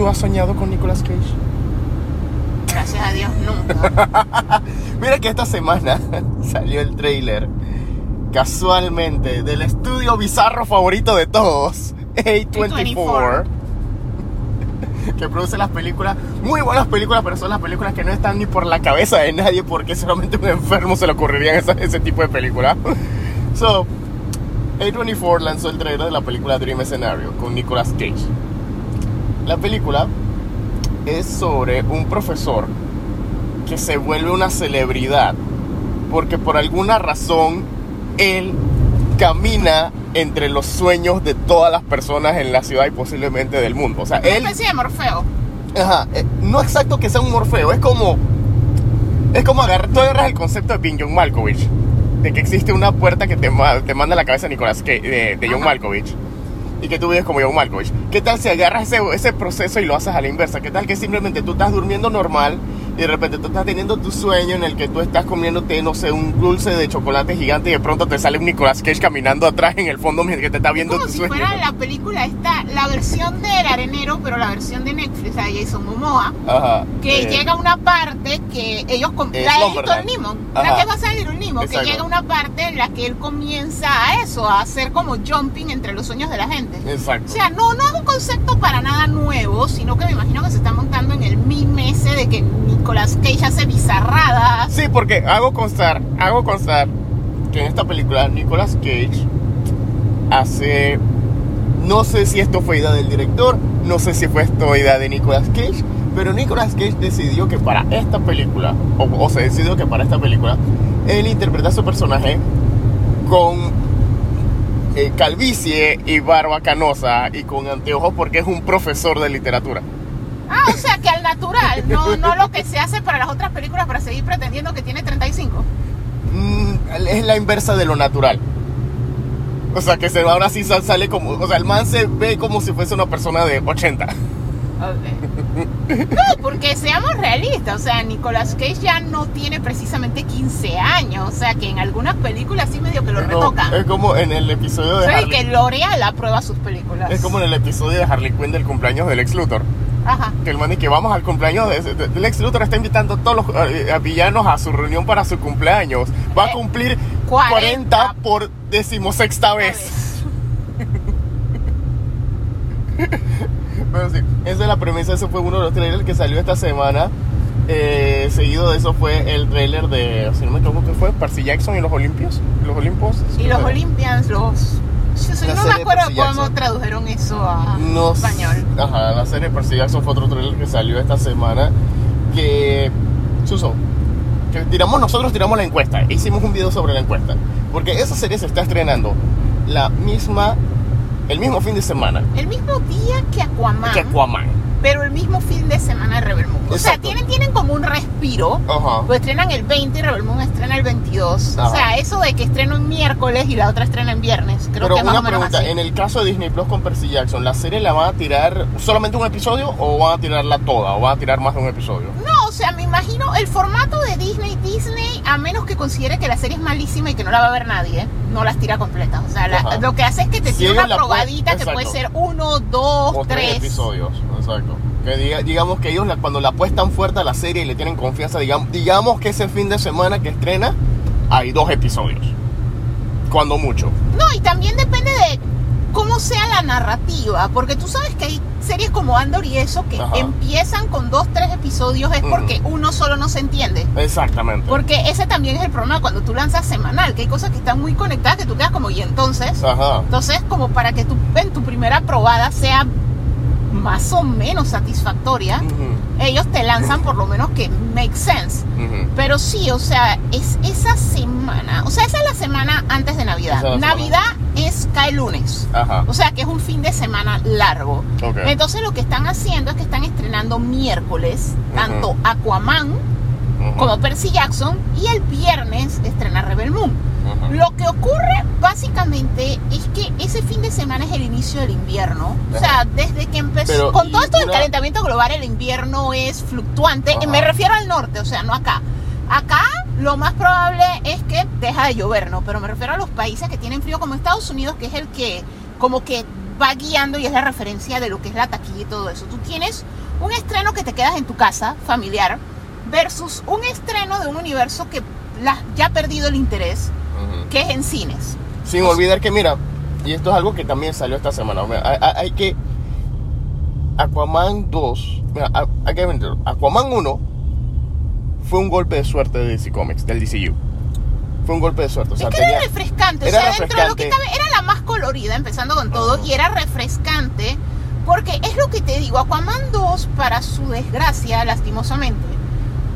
¿Tú has soñado con Nicolas Cage? Gracias a Dios, nunca. Mira que esta semana salió el trailer casualmente del estudio bizarro favorito de todos, A24, A24. que produce las películas, muy buenas películas, pero son las películas que no están ni por la cabeza de nadie porque solamente a un enfermo se le ocurrirían esa- ese tipo de películas. So, A24 lanzó el trailer de la película Dream Scenario con Nicolas Cage. La película es sobre un profesor que se vuelve una celebridad porque por alguna razón él camina entre los sueños de todas las personas en la ciudad y posiblemente del mundo. O sea, Una él, especie de Morfeo. ajá, eh, no exacto que sea un morfeo, es como, es como agarrar, tú agarras el concepto de Pin John Malkovich, de que existe una puerta que te, te manda a la cabeza de Nicolás, que, de, de John. Malkovich. Y que tú vives como John Malkovich. ¿Qué tal si agarras ese, ese proceso y lo haces a la inversa? ¿Qué tal que simplemente tú estás durmiendo normal y de repente tú estás teniendo tu sueño en el que tú estás comiéndote, no sé, un dulce de chocolate gigante y de pronto te sale un Nicolas Cage caminando atrás en el fondo mientras que te está viendo Como tu si sueño? fuera la película esta, la versión del arenero, pero la versión de Netflix, a Jason Momoa, Ajá. que eh, llega a una parte que ellos... Es La de. Little Nemo, Ajá. la que va a salir un Nemo, que Exacto. llega a una parte en la que él comienza a eso, a hacer como jumping entre los sueños de la gente. Exacto. O sea, no, no es un concepto para nada nuevo, sino que me imagino que se está montando en el meme ese de que Nicolas Cage hace bizarradas. Sí, porque hago constar, hago constar que en esta película Nicolas Cage hace, no sé si esto fue idea del director, no sé si fue esto idea de Nicolas Cage, pero Nicolas Cage decidió que para esta película, o, o se decidió que para esta película, él interpreta a su personaje con eh, calvicie y barba canosa y con anteojos porque es un profesor de literatura. Ah, o sea que al natural, no, no lo que se hace para las otras películas para seguir pretendiendo que tiene 35. Mm, es la inversa de lo natural. O sea, que se ahora sí sal- sale como. O sea, el man se ve como si fuese una persona de 80. No, porque seamos realistas, o sea, Nicolas Cage ya no tiene precisamente 15 años, o sea que en algunas películas sí medio que lo como- retocan. Es como en el episodio de Soy Harley. que L'Oreal aprueba sus películas. Es como en el episodio de Harley Quinn del cumpleaños del ex Luthor. Ajá. Que el man dice que vamos al cumpleaños de, de- del ex Luthor está invitando a todos los eh, a villanos a su reunión para su cumpleaños. Va a Eh, cumplir 40. 40 por decimosexta vez. Pero sí, esa es la premisa, ese fue uno de los trailers que salió esta semana. Eh, seguido de eso fue el trailer de, si no me equivoco, ¿qué fue? Percy Jackson y los Olimpios. Los Olimpos. Y los Olympians, los... Yo soy- La no serie me acuerdo Percy cómo Jackson. tradujeron eso a No español. Ajá, la serie Percy Jackson fue otro trailer que salió esta semana. Que. Suso. Que tiramos, nosotros tiramos la encuesta. Hicimos un video sobre la encuesta. Porque esa serie se está estrenando la misma. El mismo fin de semana El mismo día que Aquaman, que Aquaman. Pero el mismo fin de semana de Rebel Moon. O sea, tienen, tienen como un respiro. Ajá. Pues estrenan el 20 y Rebel Moon estrena el 22. Ajá. O sea, eso de que estreno en miércoles y la otra estrena en viernes. Creo Pero que más una o menos pregunta, así. en el caso de Disney Plus con Percy Jackson, ¿la serie la van a tirar solamente un episodio o van a tirarla toda? ¿O van a tirar más de un episodio? O sea, me imagino el formato de Disney, Disney, a menos que considere que la serie es malísima y que no la va a ver nadie, no las tira completas. O sea, la- lo que hace es que te Si tira una probadita que puede ser uno, dos, O tres tres. episodios, exacto. Que diga- digamos que ellos la- cuando la apuestan fuerte a la serie y le tienen confianza, digamos, digamos que ese fin de semana que estrena hay dos episodios. Cuando mucho. No, y también depende de cómo sea la narrativa, porque tú sabes que hay series como Andor y eso que Ajá. empiezan con dos, tres episodios es Mm. porque uno solo no se entiende. Exactamente. Porque ese también es el problema cuando tú lanzas semanal, que hay cosas que están muy conectadas que tú quedas como, y entonces, Ajá. entonces como para que tú en tu primera probada sea más o menos satisfactoria, Ujú, ellos te lanzan por lo menos que make sense. ujú. Pero sí, o sea, es esa semana, o sea, esa es la semana antes de Navidad. Es Navidad es cae lunes. Ajá. O sea, que es un fin de semana largo. Ok. Entonces lo que están haciendo es que están estrenando miércoles tanto. Aquaman como Percy Jackson y el viernes estrena Rebel Moon. Lo que ocurre básicamente es que ese fin de semana es el inicio del invierno. O sea, desde que empezó... Pero, con todo esto del una- calentamiento global, el invierno es fluctuante. Ajá. Me refiero al norte, o sea, no acá. Acá lo más probable es que deja de llover, ¿no? Pero me refiero a los países que tienen frío como Estados Unidos, que es el que como que va guiando y es la referencia de lo que es la taquilla y todo eso. Tú tienes un estreno que te quedas en tu casa, familiar, versus un estreno de un universo que la- ya ha perdido el interés, Que es en cines. Sin olvidar que, mira, y esto es algo que también salió esta semana. mira, hay, que. Aquaman 2. Mira, hay- que entenderlo. Aquaman 1 fue un golpe de suerte de DC Comics, del DCU. Fue un golpe de suerte. O sea, es que tenía- era refrescante, era o sea, dentro de lo que refrescante. cabe, era la más colorida, empezando con todo, y era refrescante, porque es lo que te digo, Aquaman 2, para su desgracia, lastimosamente,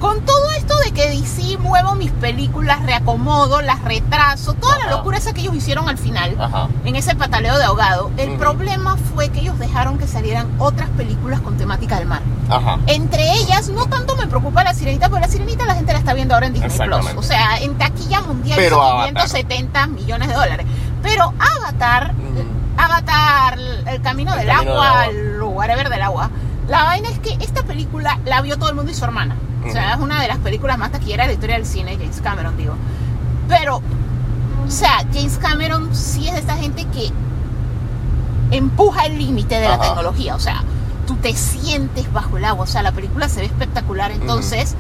con todo esto de que DC muevo mis películas, reacomodo, las retraso, toda la Ajá. locura esa que ellos hicieron al final, Ajá. en ese pataleo de ahogado, el problema fue que ellos dejaron que salieran otras películas con temática del mar. Ajá. Entre ellas, no tanto me preocupa la sirenita, porque la sirenita la gente la está viendo ahora en Disney Plus. O sea, en taquilla mundial Pero Avatar. 570 millones de dólares. Pero Avatar, Ujú. Avatar, el camino El del camino del agua, agua. el whatever del agua. La vaina es que esta película la vio todo el mundo y su hermana. O sea, es una de las películas más taquilleras de la historia del cine, James Cameron, digo. Pero, o sea, James Cameron sí es de esta gente que empuja el límite de la tecnología. O sea, tú te sientes bajo el agua. O sea, la película se ve espectacular. Entonces,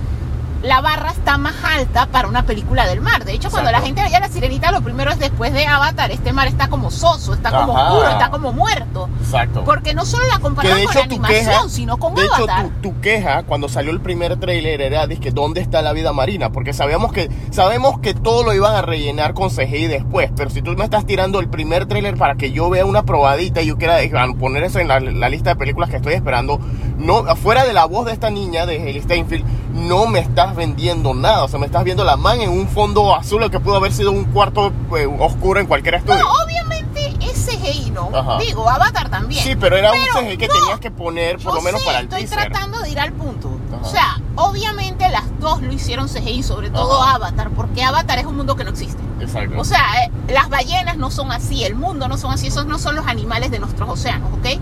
la barra está más alta para una película del mar. De hecho, cuando la gente veía la sirenita, lo primero es después de Avatar, este mar está como soso, está como Ajá. oscuro, está como muerto. Exacto. Porque no solo la compararon de con hecho la animación, queja, sino con de hecho Avatar. tu, tu queja cuando salió el primer tráiler era que dónde está la vida marina, porque sabíamos que sabemos que todo lo iban a rellenar con CGI después, pero si tú me estás tirando el primer tráiler para que yo vea una probadita y yo quiera eh, poner eso en la, la lista de películas que estoy esperando, no afuera de la voz de esta niña de Haley Steinfeld, no me estás vendiendo nada, o sea, me estás viendo la man en un fondo azul que pudo haber sido un cuarto eh, oscuro en cualquier estudio. No, obviamente es CGI, ¿no? Ajá. Digo, Avatar también. Sí, pero era Pero un CGI que no, tenías que poner por lo menos sé, para el estoy teaser. tratando de ir al punto. Ajá. O sea, obviamente las dos lo hicieron CGI, sobre todo Ajá. Avatar, porque Avatar es un mundo que no existe. Exacto. O sea, eh, las ballenas no son así, el mundo no son así, esos no son los animales de nuestros océanos, ¿ok?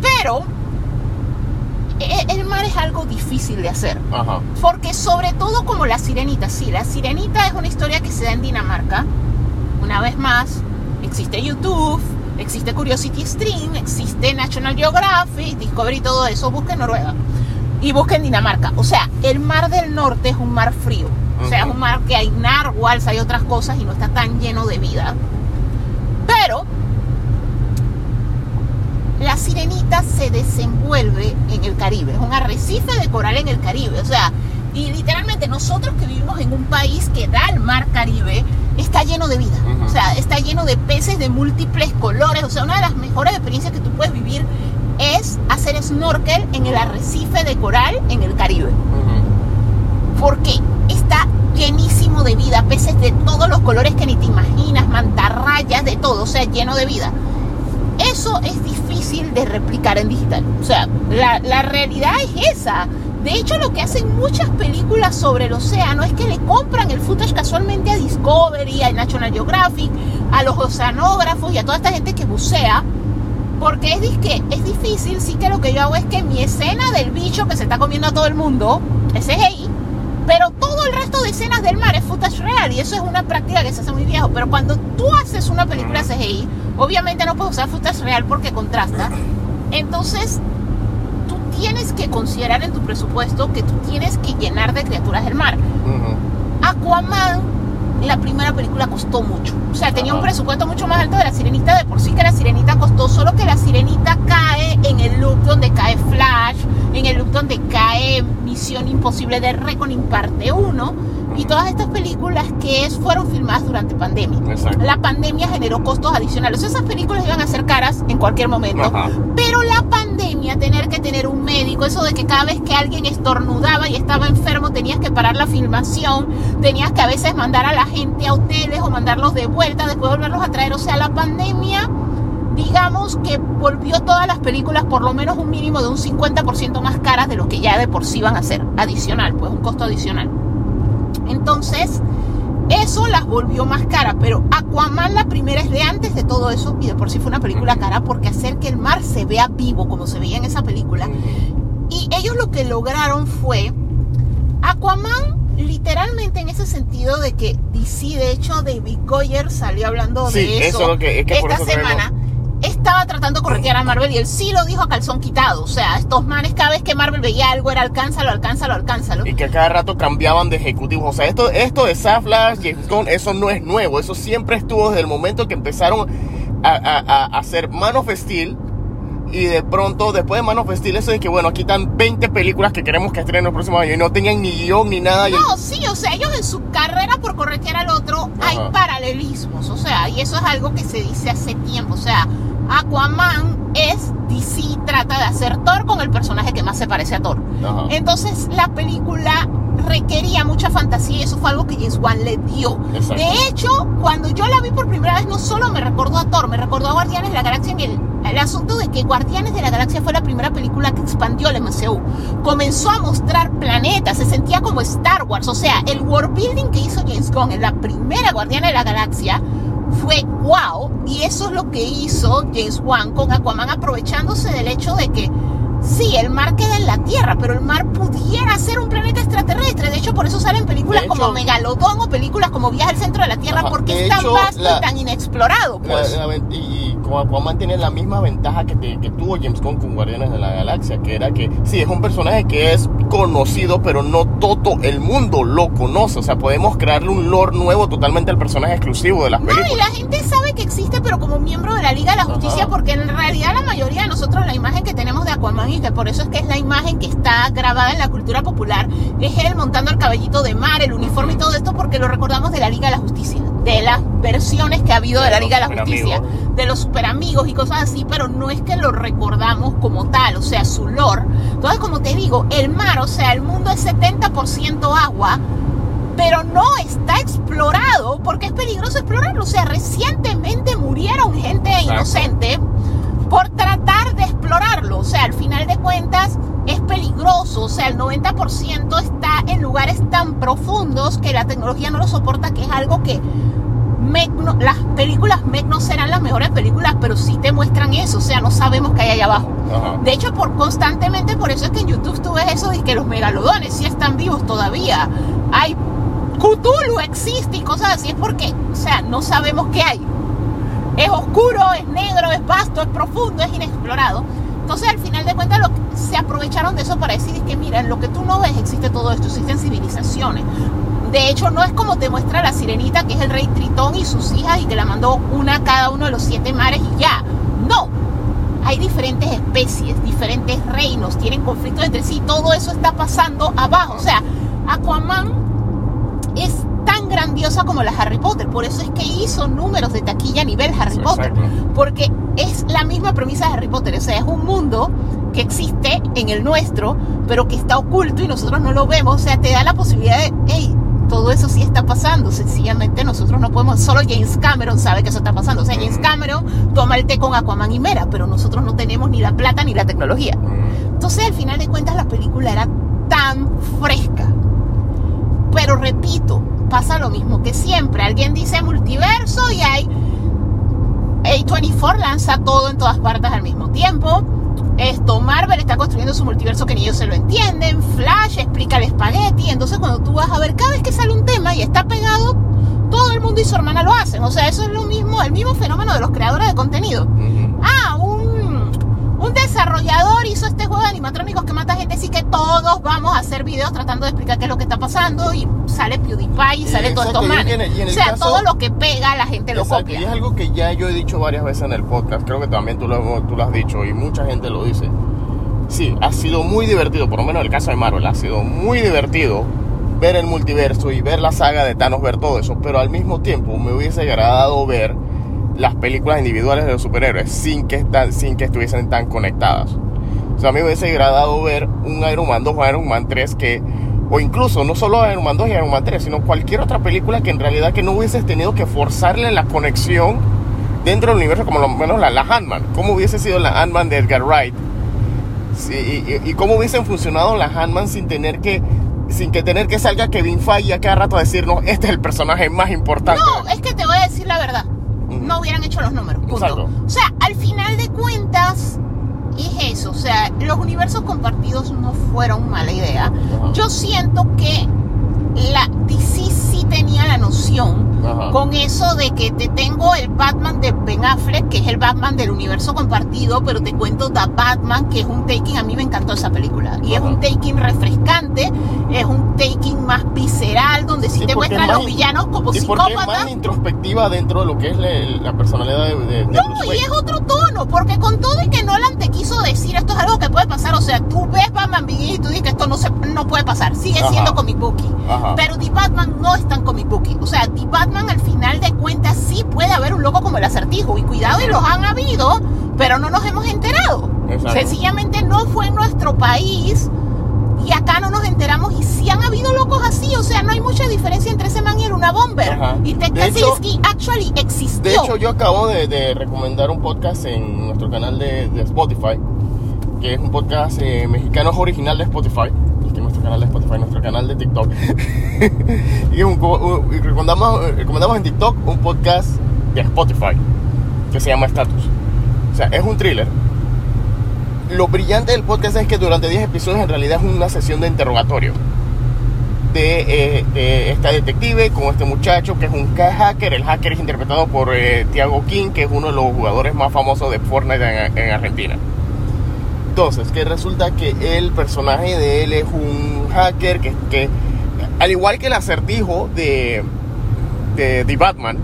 Pero el mar es algo difícil de hacer. Ajá. Porque sobre todo como la sirenita, sí, la sirenita es una historia que se da en Dinamarca. Una vez más, existe YouTube, existe Curiosity Stream, existe National Geographic, Discovery todo eso. Busquen Noruega y busquen Dinamarca. O sea, el mar del norte es un mar frío. O sea, es un mar que hay narwhals, hay otras cosas y no está tan lleno de vida. Pero la sirenita se desenvuelve en el Caribe, es un arrecife de coral en el Caribe, o sea, y literalmente nosotros que vivimos en un país que da al mar Caribe, está lleno de vida, o sea, está lleno de peces de múltiples colores, o sea, una de las mejores experiencias que tú puedes vivir es hacer snorkel en el arrecife de coral en el Caribe. Porque está llenísimo de vida, peces de todos los colores que ni te imaginas, mantarrayas, de todo, o sea, lleno de vida. Eso es difícil de replicar en digital. O sea, la, la realidad es esa. De hecho, lo que hacen muchas películas sobre el océano es que le compran el footage casualmente a Discovery, a National Geographic, a los oceanógrafos y a toda esta gente que bucea. Porque es, disque, es difícil, sí que lo que yo hago es que mi escena del bicho que se está comiendo a todo el mundo es CGI, pero todo el resto de escenas del mar es footage real y eso es una práctica que se hace muy viejo. Pero cuando tú haces una película CGI, obviamente no puedes usar footage real porque contrasta. Entonces, tú tienes que considerar en tu presupuesto que tú tienes que llenar de criaturas del mar. Ujú. Aquaman, la primera película costó mucho. O sea, tenía un Ajá. presupuesto mucho más alto de la sirenita. De por sí que la sirenita costó, solo que la sirenita cae en el loop donde cae Flash, en el loop donde cae Misión Imposible de Reckoning parte 1 y todas estas películas que fueron filmadas durante pandemia. Exacto. La pandemia generó costos adicionales. Esas películas iban a ser caras en cualquier momento. Ajá. Pero la pandemia dramático, eso de que cada vez que alguien estornudaba y estaba enfermo tenías que parar la filmación, tenías que a veces mandar a la gente a hoteles o mandarlos de vuelta, después volverlos a traer. O sea, la pandemia, digamos que volvió todas las películas por lo menos un mínimo de un 50% más caras de lo que ya de por sí van a ser, adicional, pues un costo adicional. Entonces, eso las volvió más cara, pero Aquaman la primera es de antes de todo eso y de por sí fue una película cara porque hacer que el mar se vea vivo como se veía en esa película. Y ellos lo que lograron fue Aquaman literalmente en ese sentido de que DC, de hecho David Goyer salió hablando Sí, de eso, eso es que- es que por esta traigo- semana. Estaba tratando de corretear a Marvel y él sí lo dijo a calzón quitado. O sea, estos manes cada vez que Marvel veía algo era alcánzalo, alcánzalo, alcánzalo. Y que a cada rato cambiaban de ejecutivos. O sea, esto, esto de Saflash, James Gunn, eso no es nuevo. Eso siempre estuvo desde el momento que empezaron a, a- a- hacer Man of Steel. Y de pronto, después de Man of Steel, eso de que, bueno, aquí están 20 películas que queremos que estrenen el próximo año. Y no tenían ni guion ni nada. y- No, sí, o sea, ellos en su carrera por corretear al otro hay Ajá. paralelismos, o sea, y eso es algo que se dice hace tiempo, o sea, Aquaman es DC trata de hacer Thor con el personaje que más se parece a Thor. Ajá. Entonces, la película requería mucha fantasía y eso fue algo que James Wan le dio. Exacto. De hecho, cuando yo la vi por primera vez, no solo me recordó a Thor, me recordó a Guardianes de la Galaxia en el, el asunto de que Guardianes de la Galaxia fue la primera película que expandió el MCU. Comenzó a mostrar planetas, se sentía como Star Wars. O sea, el world building que hizo James Gunn en la primera Guardiana de la Galaxia fue wow. Y eso es lo que hizo James Wan con Aquaman, aprovechándose del hecho de que sí, el mar queda en la Tierra, pero el mar pudiera ser un planeta extraterrestre. De hecho, por eso salen películas hecho- como Megalodón o películas como Viaje al centro de la Tierra, Ajá, porque es tan hecho, vasto la- y tan inexplorado. Pues. la y, y como Aquaman tiene la misma ventaja que, te- que tuvo James Gunn con Guardianes de la Galaxia, que era que sí, es un personaje que es conocido, pero no todo el mundo lo conoce. O sea, podemos crearle un lore nuevo totalmente al personaje exclusivo de las No, y películas. la gente sabe que existe, pero como miembro de la Liga de la Justicia, Ajá. porque en realidad la mayoría de nosotros la imagen que tenemos de Aquaman por eso es que es la imagen que está grabada en la cultura popular, es él montando el cabellito de mar, el uniforme y todo esto, porque lo recordamos de la Liga de la Justicia, de las versiones que ha habido de, De la Liga de la Justicia, de los superamigos y cosas así, pero no es que lo recordamos como tal, o sea, su lore. Entonces, como te digo, el mar, o sea, el mundo es 70% agua, pero no está explorado porque es peligroso explorarlo. O sea, recientemente murieron gente Exacto. inocente por tratar de explorarlo. O sea, al final de cuentas es peligroso. O sea, el 90% está en lugares tan profundos que la tecnología no lo soporta, que es algo que no- las películas Meg no serán las mejores películas, pero sí te muestran eso. O sea, no sabemos qué hay allá abajo. Ajá. De hecho, por constantemente, por eso es que en YouTube tú ves eso de que los megalodones sí están vivos todavía. Hay Cthulhu existe y cosas así, es porque, o sea, no sabemos qué hay. Es oscuro, es negro, es vasto, es profundo, es inexplorado. Entonces, al final de cuentas, se aprovecharon de eso para decir que, mira, lo que tú no ves existe todo esto, existen civilizaciones. De hecho, no es como te muestra la sirenita, que es el rey Tritón y sus hijas, y que la mandó una a cada uno de los siete mares y ya. No, hay diferentes especies, diferentes reinos, tienen conflictos entre sí, todo eso está pasando abajo. O sea, Aquaman es tan grandiosa como la Harry Potter, por eso es que hizo números de taquilla a nivel Harry Potter, Exacto. porque es la misma premisa de Harry Potter, o sea, es un mundo que existe en el nuestro, pero que está oculto y nosotros no lo vemos, o sea, te da la posibilidad de, hey, todo eso sí está pasando, sencillamente nosotros no podemos, solo James Cameron sabe que eso está pasando, o sea, James Cameron toma el té con Aquaman y Mera, pero nosotros no tenemos ni la plata ni la tecnología. Entonces, al final de cuentas, la película era tan fresca. Pero repito, pasa lo mismo que siempre. Alguien dice multiverso y hay A24 lanza todo en todas partes al mismo tiempo. Esto, Marvel está construyendo su multiverso que ni ellos se lo entienden. Flash explica el espagueti. Entonces, cuando tú vas a ver, cada vez que sale un tema y está pegado, todo el mundo y su hermana lo hacen. O sea, eso es lo mismo, el mismo fenómeno de los creadores de contenido. Ah, un, desarrollador hizo este juego de animatrónicos que mata gente, así que todos vamos a hacer videos tratando de explicar qué es lo que está pasando y sale PewDiePie y sale todo esto en O sea, caso- todo lo que pega la gente lo Exacto, y es copia. algo que ya yo he dicho varias veces en el podcast, creo que también tú lo, tú lo has dicho y mucha gente lo dice. Sí, ha sido muy divertido, por lo menos en el caso de Marvel, ha sido muy divertido ver el multiverso y ver la saga de Thanos, ver todo eso, pero al mismo tiempo me hubiese agradado ver las películas individuales de los superhéroes sin que, sin que estuviesen tan conectadas. O sea, a mí me hubiese agradado ver un Iron Man 2 o Iron Man 3 que, o incluso no solo Iron Man 2 y Iron Man 3, sino cualquier otra película que en realidad que no hubieses tenido que forzarle la conexión dentro del universo, como lo menos la, la Ant-Man. ¿Cómo hubiese sido la Ant-Man de Edgar Wright? Sí, y, y- cómo hubiesen funcionado las Ant-Man sin tener que sin que tener que salga Kevin Feige a cada rato a decirnos este es el personaje más importante. No, es que te voy a decir la verdad. No hubieran hecho los números. Punto. Exacto. O sea, al final de cuentas, es eso. O sea, los universos compartidos no fueron mala idea. Ajá. Yo siento que la DC tenía la noción Ajá. con eso de que te tengo el Batman de Ben Affleck, que es el Batman del universo compartido, pero te cuento The Batman, que es un taking, a mí me encantó esa película. Y es Ajá. un taking refrescante, es un taking más visceral, donde sí, Sí, te muestran es los villanos como y porque es psicópatas. más introspectiva dentro de lo que es la, la personalidad de, de- de No, y es otro tono, porque con todo y que Nolan te quiso decir esto es algo que puede pasar, o sea, tú ves Batman y tú dices que esto no, se, no puede pasar, sigue Ajá. siendo comic booky. Ajá. Pero The Batman no es tan comic booky. O sea, The Batman al final de cuentas sí puede haber un loco como el acertijo. Y cuidado, y los han habido, pero no nos hemos enterado. Exacto. Sencillamente no fue en nuestro país. Y acá no nos enteramos y sí han habido locos así, o sea, no hay mucha diferencia entre ese man y el una bomber. Ajá. Y Ted Kaczynski actually existió. De hecho, yo acabo de, de recomendar un podcast en nuestro canal de, de Spotify, que es un podcast eh, mexicano original de Spotify, que es nuestro canal de Spotify, nuestro canal de TikTok. y un un- recomendamos, recomendamos en TikTok un podcast de Spotify, que se llama Status. O sea, es un thriller. Lo brillante del podcast es que durante 10 episodios en realidad es una sesión de interrogatorio de, eh, de esta detective con este muchacho que es un hacker. El hacker es interpretado por eh, Thiago King, que es uno de los jugadores más famosos de Fortnite en, en Argentina. Entonces, que resulta que el personaje de él es un hacker que, que al igual que el acertijo de, de, Batman,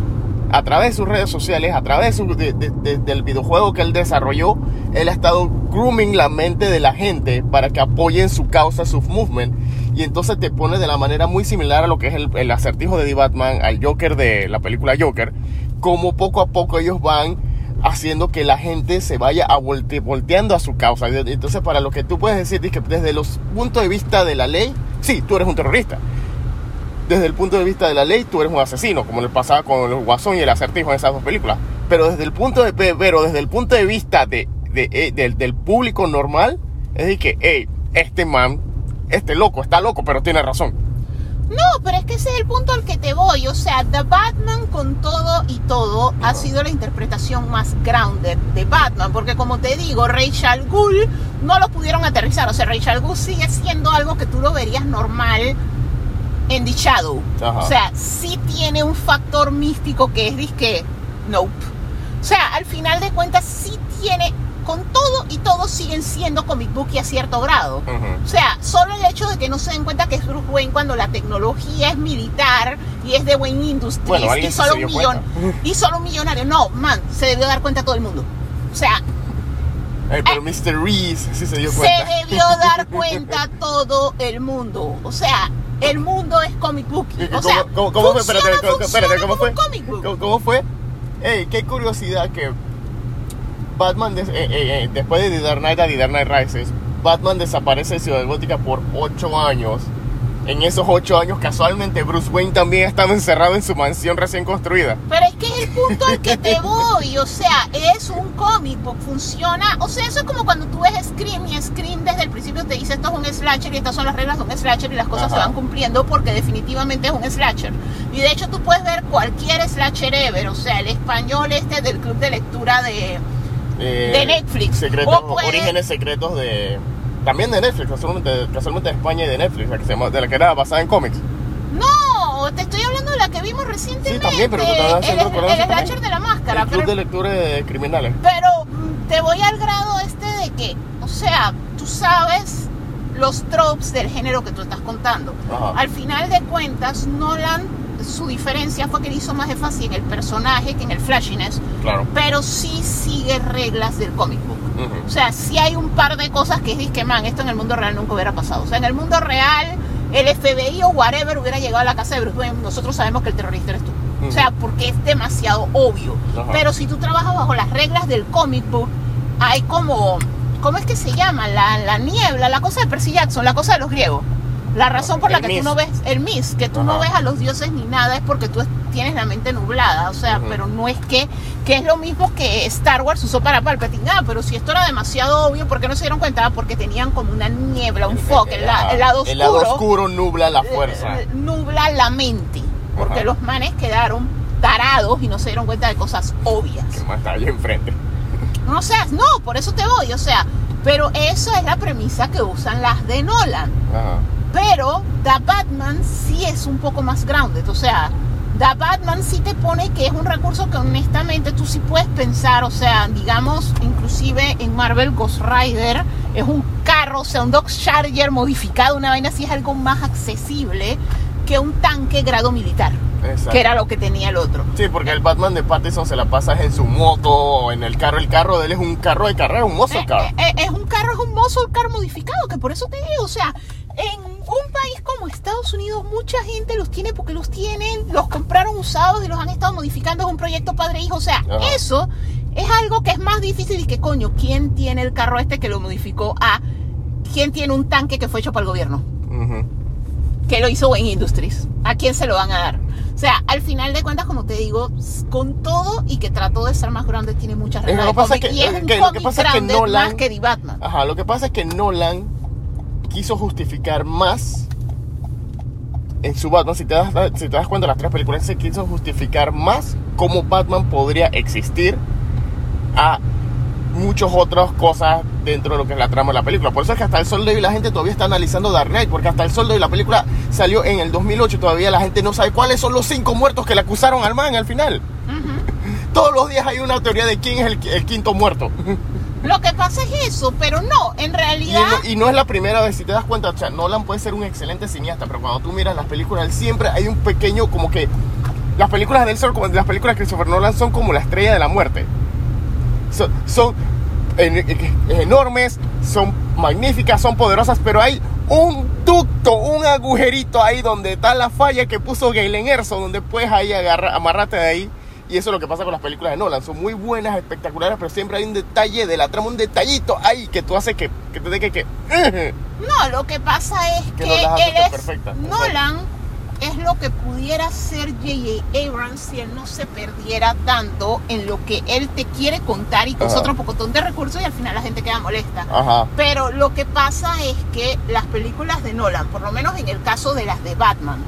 a través de sus redes sociales, a través del videojuego que él desarrolló, él ha estado grooming la mente de la gente para que apoyen su causa, su movement. Y entonces te pone de la manera muy similar a lo que es el, el acertijo de The Batman, al Joker de la película Joker, como poco a poco ellos van haciendo que la gente se vaya a volte- volteando a su causa. Entonces, para lo que tú puedes decir es que desde los puntos de vista de la ley, sí, tú eres un terrorista desde el punto de vista de la ley, tú eres un asesino, como le pasaba con el Guasón y el Acertijo en esas dos películas. Pero desde el punto de, pero desde el punto de vista de, eh, del, del público normal, es decir que, hey, este man, este loco, está loco, pero tiene razón. No, pero es que ese es el punto al que te voy. O sea, The Batman con todo y todo ha sido la interpretación más grounded de Batman. Porque como te digo, Rachel Ghoul no lo pudieron aterrizar. O sea, Rachel Ghoul sigue siendo algo que tú lo verías normal en The Shadow. Ajá. O sea, sí tiene un factor místico que es disque, nope. O sea, al final de cuentas sí tiene, con todo y todo siguen siendo comic book y a cierto grado. Ujú. O sea, solo el hecho de que no se den cuenta que es Bruce Wayne cuando la tecnología es militar y es de Wayne Industries Bueno, y, solo se un millón, y solo un millonario. No, man, se debió dar cuenta todo el mundo. O sea, Eh, pero Mr. Reese sí se dio se cuenta. debió dar cuenta todo el mundo. O sea, el mundo es comic book. ¿Y O sea, ¿Cómo, cómo, cómo fue? funciona, Espérate, ¿cómo- funciona espérate, ¿cómo fue? un comic book. ¿Cómo, cómo fue? Ey, qué curiosidad que Batman, eh, eh, eh, después de The Dark Knight a The Dark Knight Rises, Batman desaparece de Ciudad Gótica por 8 años. En esos 8 años, casualmente, Bruce Wayne también estaba encerrado en su mansión recién construida. Pero es que es el punto al que te voy, o sea, es un book, funciona, o sea, eso es como cuando tú ves Scream y Scream desde el principio te dice esto es un slasher y estas son las reglas de un slasher y las cosas Ajá. se van cumpliendo porque definitivamente es un slasher. Y de hecho tú puedes ver cualquier slasher ever, o sea, el español este del club de lectura de... Eh, De Netflix. Secretos, Orígenes secretos de. También de Netflix, casualmente, casualmente de España y de Netflix, la que, se llama- de la que era basada en cómics. No, te estoy hablando de la que vimos recientemente. también, pero tú estabas el, el, referencia slasher de la máscara. El club pero- de lectura de criminales. Pero mm, te voy al grado este de que, o sea, tú sabes los tropes del género que tú estás contando. Ajá. Al final de cuentas, Nolan, su diferencia fue que le hizo más énfasis en el personaje que en el flashiness, Claro. pero sí sigue reglas del comic book. Ujú. O sea, sí hay un par de cosas que es que, man, esto en el mundo real nunca hubiera pasado. O sea, en el mundo real, el FBI o whatever hubiera llegado a la casa de Bruce Wayne, nosotros sabemos que el terrorista eres tú. O sea, porque es demasiado obvio. Pero si tú trabajas bajo las reglas del comic book, hay como ¿cómo es que se llama? La, la niebla, la cosa de Percy Jackson, la cosa de los griegos. La razón por la El que tú no ves el mis, que tú no ves a los dioses ni nada, es porque tú tienes la mente nublada. O sea, pero no es que, que es lo mismo que Star Wars usó para Palpatine. Ah, pero si esto era demasiado obvio, ¿por qué no se dieron cuenta? Ah, Porque tenían como una niebla, un fog, el, el lado oscuro. El lado oscuro nubla la fuerza. eh, nubla la mente. Porque Ajá. los manes quedaron tarados y no se dieron cuenta de cosas obvias. Que más está ahí enfrente. No seas, no, por eso te voy, o sea, pero esa es la premisa que usan las de Nolan. Ajá. Pero The Batman sí es un poco más grounded, o sea, The Batman sí te pone que es un recurso que honestamente tú sí puedes pensar, o sea, digamos, inclusive en Marvel Ghost Rider es un carro, o sea, un Dodge Charger modificado, una vaina así es algo más accesible que un tanque grado militar, Exacto. que era lo que tenía el otro. Sí, porque el Batman de Pattinson se la pasa en su moto o en el carro. El carro de él es un carro de carrera, un muscle Eh, car. eh, eh, es un carro, es un muscle car modificado, que por eso te digo, o sea, en como Estados Unidos mucha gente los tiene porque los tienen, los compraron usados y los han estado modificando, es un proyecto padre-hijo, o sea, Ajá. eso es algo que es más difícil y que coño, ¿quién tiene el carro este que lo modificó a quién tiene un tanque que fue hecho para el gobierno? Ujú. que lo hizo Wayne Industries. ¿A quién se lo van a dar? O sea, al final de cuentas, como te digo, con todo y que trató de ser más grande, tiene muchas reglas. lo de que pasa es cómic que- y es un lo que pasa es que Nolan- más que Batman. Ajá, lo que pasa es que Nolan quiso justificar más en su Batman, si te das, si te das cuenta, las tres películas se quiso justificar más cómo Batman podría existir a muchas otras cosas dentro de lo que es la trama de la película. Por eso es que hasta el sol de hoy la gente todavía está analizando Dark Knight, porque hasta el sol de hoy la película salió en el 2008 y todavía la gente no sabe cuáles son los cinco muertos que le acusaron al man al final. Todos los días hay una teoría de quién es el, el quinto muerto. Lo que pasa es eso, pero no, en Y realidad... no, y no es la primera vez, si te das cuenta, o sea, Nolan puede ser un excelente cineasta, pero cuando tú miras las películas, él siempre hay un pequeño, como que las películas de él son como- las películas de Christopher Nolan son como la estrella de la muerte. Son, son en- en- enormes, son magníficas, son poderosas, pero hay un ducto, un agujerito ahí donde está la falla que puso Galen Erso, donde puedes ahí agarrar, amarrarte de ahí. Y eso es lo que pasa con las películas de Nolan. Son muy buenas, espectaculares, pero siempre hay un detalle de la trama, un detallito ahí que tú haces que, que te deje que... No, lo que pasa es Que que, no él es. Nolan es lo que pudiera ser J.J. Abrams si él no se perdiera tanto en lo que él te quiere contar y con Ajá. otro pocotón de recursos y al final la gente queda molesta. Ajá. Pero lo que pasa es que las películas de Nolan, por lo menos en el caso de las de Batman,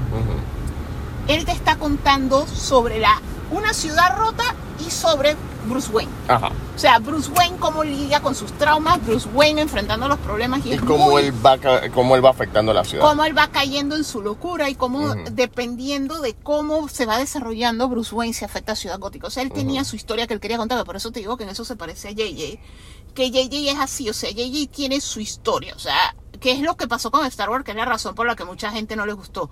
él te está contando sobre la, una ciudad rota y sobre Bruce Wayne. Ajá. O sea, Bruce Wayne cómo lidia con sus traumas, Bruce Wayne enfrentando los problemas y, Y es cómo muy- él, va, cómo él va afectando a la ciudad. cómo él va cayendo en su locura y cómo, Ujú. dependiendo de cómo se va desarrollando, Bruce Wayne se afecta a Ciudad Gótica. O sea, él tenía su historia que él quería contar, por eso te digo que en eso se parece a JJ. Que JJ es así, o sea, JJ tiene su historia. O sea, ¿qué es lo que pasó con Star Wars? Que es la razón por la que mucha gente no le gustó.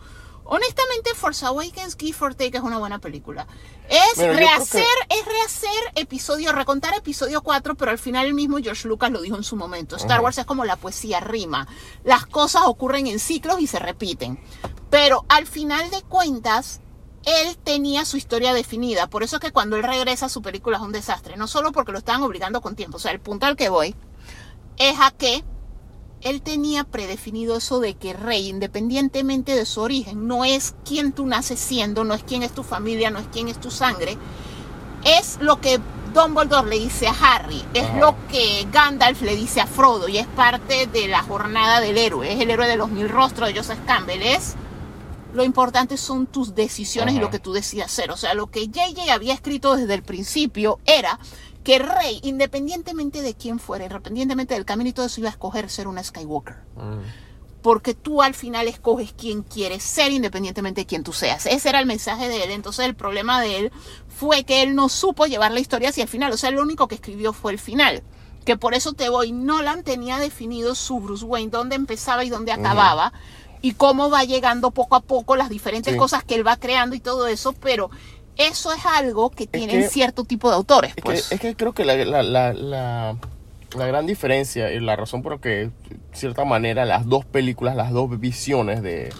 Honestamente, Force Awakens, Give or Take es una buena película. Es Mira, rehacer, es rehacer episodio, recontar episodio 4, pero al final el mismo George Lucas lo dijo en su momento. Star. Wars es como la poesía rima. Las cosas ocurren en ciclos y se repiten. Pero al final de cuentas, él tenía su historia definida. Por eso es que cuando él regresa su película es un desastre. No solo porque lo estaban obligando con tiempo. O sea, el punto al que voy es a que él tenía predefinido eso de que Rey, independientemente de su origen, no es quien tú naces siendo, no es quién es tu familia, no es quién es tu sangre, es lo que Dumbledore le dice a Harry, es Ajá. lo que Gandalf le dice a Frodo y es parte de la jornada del héroe, es el héroe de los mil rostros de Joseph Campbell, es lo importante son tus decisiones y lo que tú decidas hacer. O sea, lo que JJ había escrito desde el principio era que Rey, independientemente de quién fuera, independientemente del camino y todo eso, iba a escoger ser una Skywalker. Porque tú al final escoges quién quieres ser independientemente de quién tú seas. Ese era el mensaje de él. Entonces el problema de él fue que él no supo llevar la historia hacia el final. O sea, lo único que escribió fue el final. Que por eso te voy, Nolan tenía definido su Bruce Wayne, dónde empezaba y dónde acababa. Y cómo va llegando poco a poco las diferentes Sí. cosas que él va creando y todo eso. Pero eso es algo que tienen que- cierto tipo de autores. Es, Pues. que, es que creo que la, la, la, la, la gran diferencia y la razón por la que, de cierta manera, las dos películas, las dos visiones de,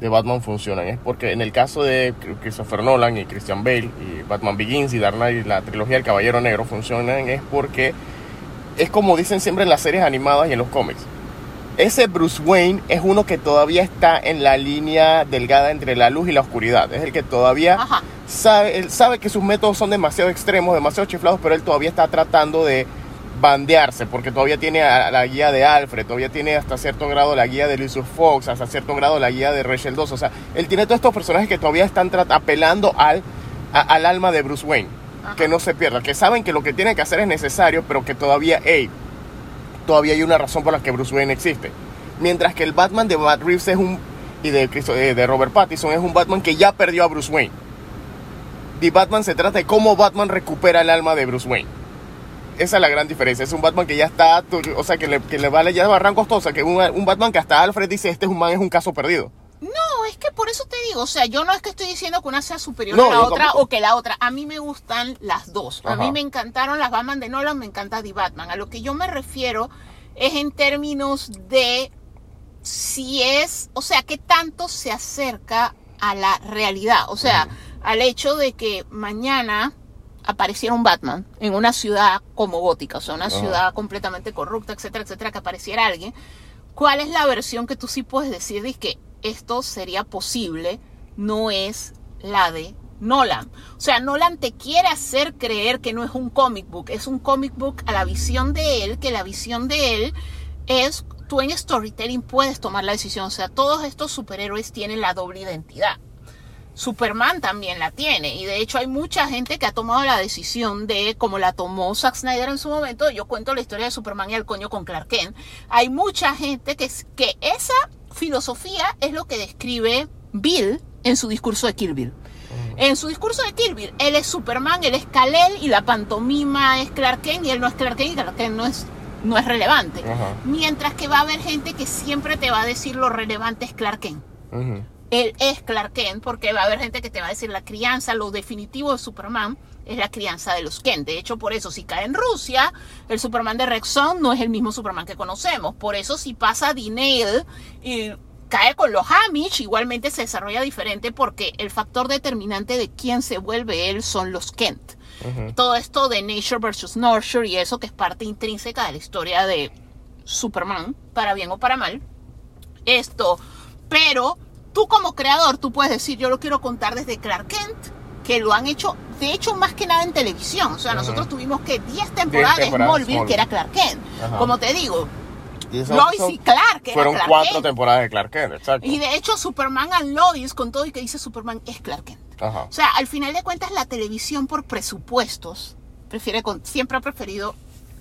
de Batman funcionan es porque en el caso de Christopher Nolan y Christian Bale y Batman Begins y Dark Knight y la trilogía del Caballero Negro funcionan es porque es como dicen siempre en las series animadas y en los cómics. Ese Bruce Wayne es uno que todavía está en la línea delgada entre la luz y la oscuridad. Es el que todavía Ajá. sabe, él sabe que sus métodos son demasiado extremos, demasiado chiflados, pero él todavía está tratando de bandearse, porque todavía tiene a la guía de Alfred, todavía tiene hasta cierto grado la guía de Lucius Fox, hasta cierto grado la guía de Rachel 2. O sea, él tiene todos estos personajes que todavía están apelando al, a- al alma de Bruce Wayne. Ajá. Que no se pierda, que saben que lo que tienen que hacer es necesario, pero que todavía, hey, todavía hay una razón por la que Bruce Wayne existe. Mientras que el Batman de Matt Reeves es un y eh, de Robert Pattinson es un Batman que ya perdió a Bruce Wayne. The Batman se trata de cómo Batman recupera el alma de Bruce Wayne. Esa es la gran diferencia. Es un Batman que ya está, o sea, que le, que le vale ya barrancos todos. O sea, que un, un Batman que hasta Alfred dice, este es un man es un caso perdido. No, es que por eso te digo, o sea, yo no es que estoy diciendo que una sea superior No, a la otra tampoco. o que la otra. A mí me gustan las dos. A mí me encantaron las Batman de Nolan, me encanta The Batman. A lo que yo me refiero es en términos de si es, o sea, qué tanto se acerca a la realidad. O sea, al hecho de que mañana apareciera un Batman en una ciudad como gótica, o sea, una Ajá. ciudad completamente corrupta, etcétera, etcétera, que apareciera alguien. ¿Cuál es la versión que tú sí puedes decir de que esto sería posible? No es la de Nolan. O sea, Nolan te quiere hacer creer que no es un comic book, es un comic book a la visión de él, que la visión de él es, tú en storytelling puedes tomar la decisión. O sea, todos estos superhéroes tienen la doble identidad. Superman también la tiene y de hecho hay mucha gente que ha tomado la decisión de, como la tomó Zack Snyder en su momento, yo cuento la historia de Superman y el coño con Clark Kent, hay mucha gente que, que esa filosofía es lo que describe Bill en su discurso de Kill Bill. En su discurso de Kill Bill, él es Superman, él es Kal-El y la pantomima es Clark Kent y él no es Clark Kent y Clark Kent no es, no es relevante. Ajá. Mientras que va a haber gente que siempre te va a decir lo relevante es Clark Kent él es Clark Kent, porque va a haber gente que te va a decir la crianza, lo definitivo de Superman es la crianza de los Kent. De hecho, por eso si cae en Rusia, el Superman de Rexon no es el mismo Superman que conocemos. Por eso si pasa Dinail y cae con los Amish, igualmente se desarrolla diferente porque el factor determinante de quién se vuelve él son los Kent. Todo esto de Nature versus Nurture y eso que es parte intrínseca de la historia de Superman, para bien o para mal. Esto, pero tú como creador, tú puedes decir, yo lo quiero contar desde Clark Kent, que lo han hecho, de hecho, más que nada en televisión. O sea, nosotros tuvimos que 10 temporadas de Smallville, Smallville. que era Clark Kent. Como te digo, Lois y Clark, que era Fueron Clark cuatro Kent. temporadas de Clark Kent, exacto. Y de hecho, Superman and Lois, con todo y que dice Superman, es Clark Kent. Ajá. O sea, al final de cuentas, la televisión por presupuestos prefiere con- siempre ha preferido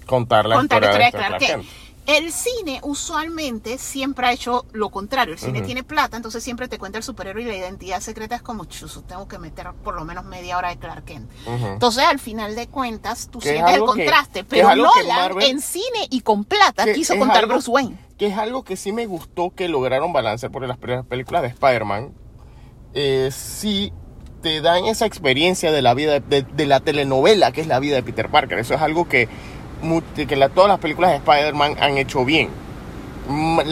Contar la contar historia de Clark Kent. El cine usualmente siempre ha hecho lo contrario. El cine tiene plata, entonces siempre te cuenta el superhéroe y la identidad secreta es como chuzo. Tengo que meter por lo menos media hora de Clark Kent. Entonces, al final de cuentas, tú sientes el contraste. que pero que Nolan, Marvel- en cine y con plata, quiso contar algo- Bruce Wayne. Que es algo que sí me gustó que lograron balancear porque las primeras películas de Spider-Man eh, sí te dan esa experiencia de la vida, de, de la telenovela que es la vida de Peter Parker. Eso es algo que, que la- todas las películas de Spider-Man han hecho bien.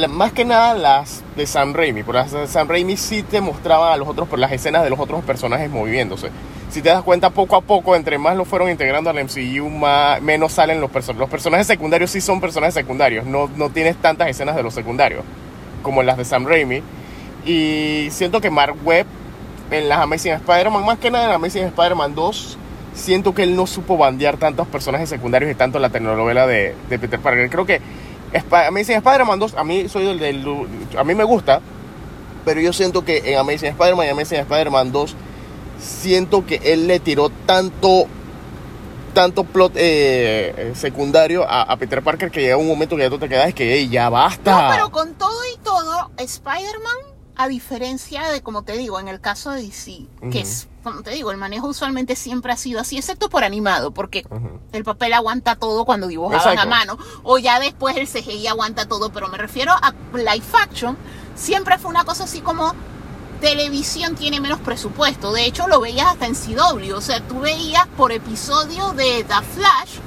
Más que nada las de Sam Raimi, porque las de Sam Raimi sí te mostraban a los otros, por las escenas de los otros personajes moviéndose. Si te das cuenta, poco a poco, entre más lo fueron integrando al MCU, más, menos salen los personajes. Los personajes secundarios sí son personajes secundarios, no, no tienes tantas escenas de los secundarios como las de Sam Raimi. Y siento que Mark Webb en las Amazing Spider-Man, más que nada en Amazing Spider-Man 2, siento que él no supo bandear tantos personajes secundarios y tanto la telenovela de, de Peter Parker. Creo que Sp- Amazing Spider-Man 2, a mí soy el del... A mí me gusta, pero yo siento que en Amazing Spider-Man y Amazing Spider-Man 2, siento que él le tiró tanto tanto plot eh, secundario a, a Peter Parker que llega un momento que ya tú te quedas que "Ey, ya basta. No, pero con todo y todo, Spider-Man, a diferencia de, como te digo, en el caso de DC, que es, como te digo, el manejo usualmente siempre ha sido así, excepto por animado, porque el papel aguanta todo cuando dibujaban Exacto. a mano, o ya después el CGI aguanta todo, pero me refiero a live action, siempre fue una cosa así como televisión tiene menos presupuesto. De hecho, lo veías hasta en CW. O sea, tú veías por episodio de The Flash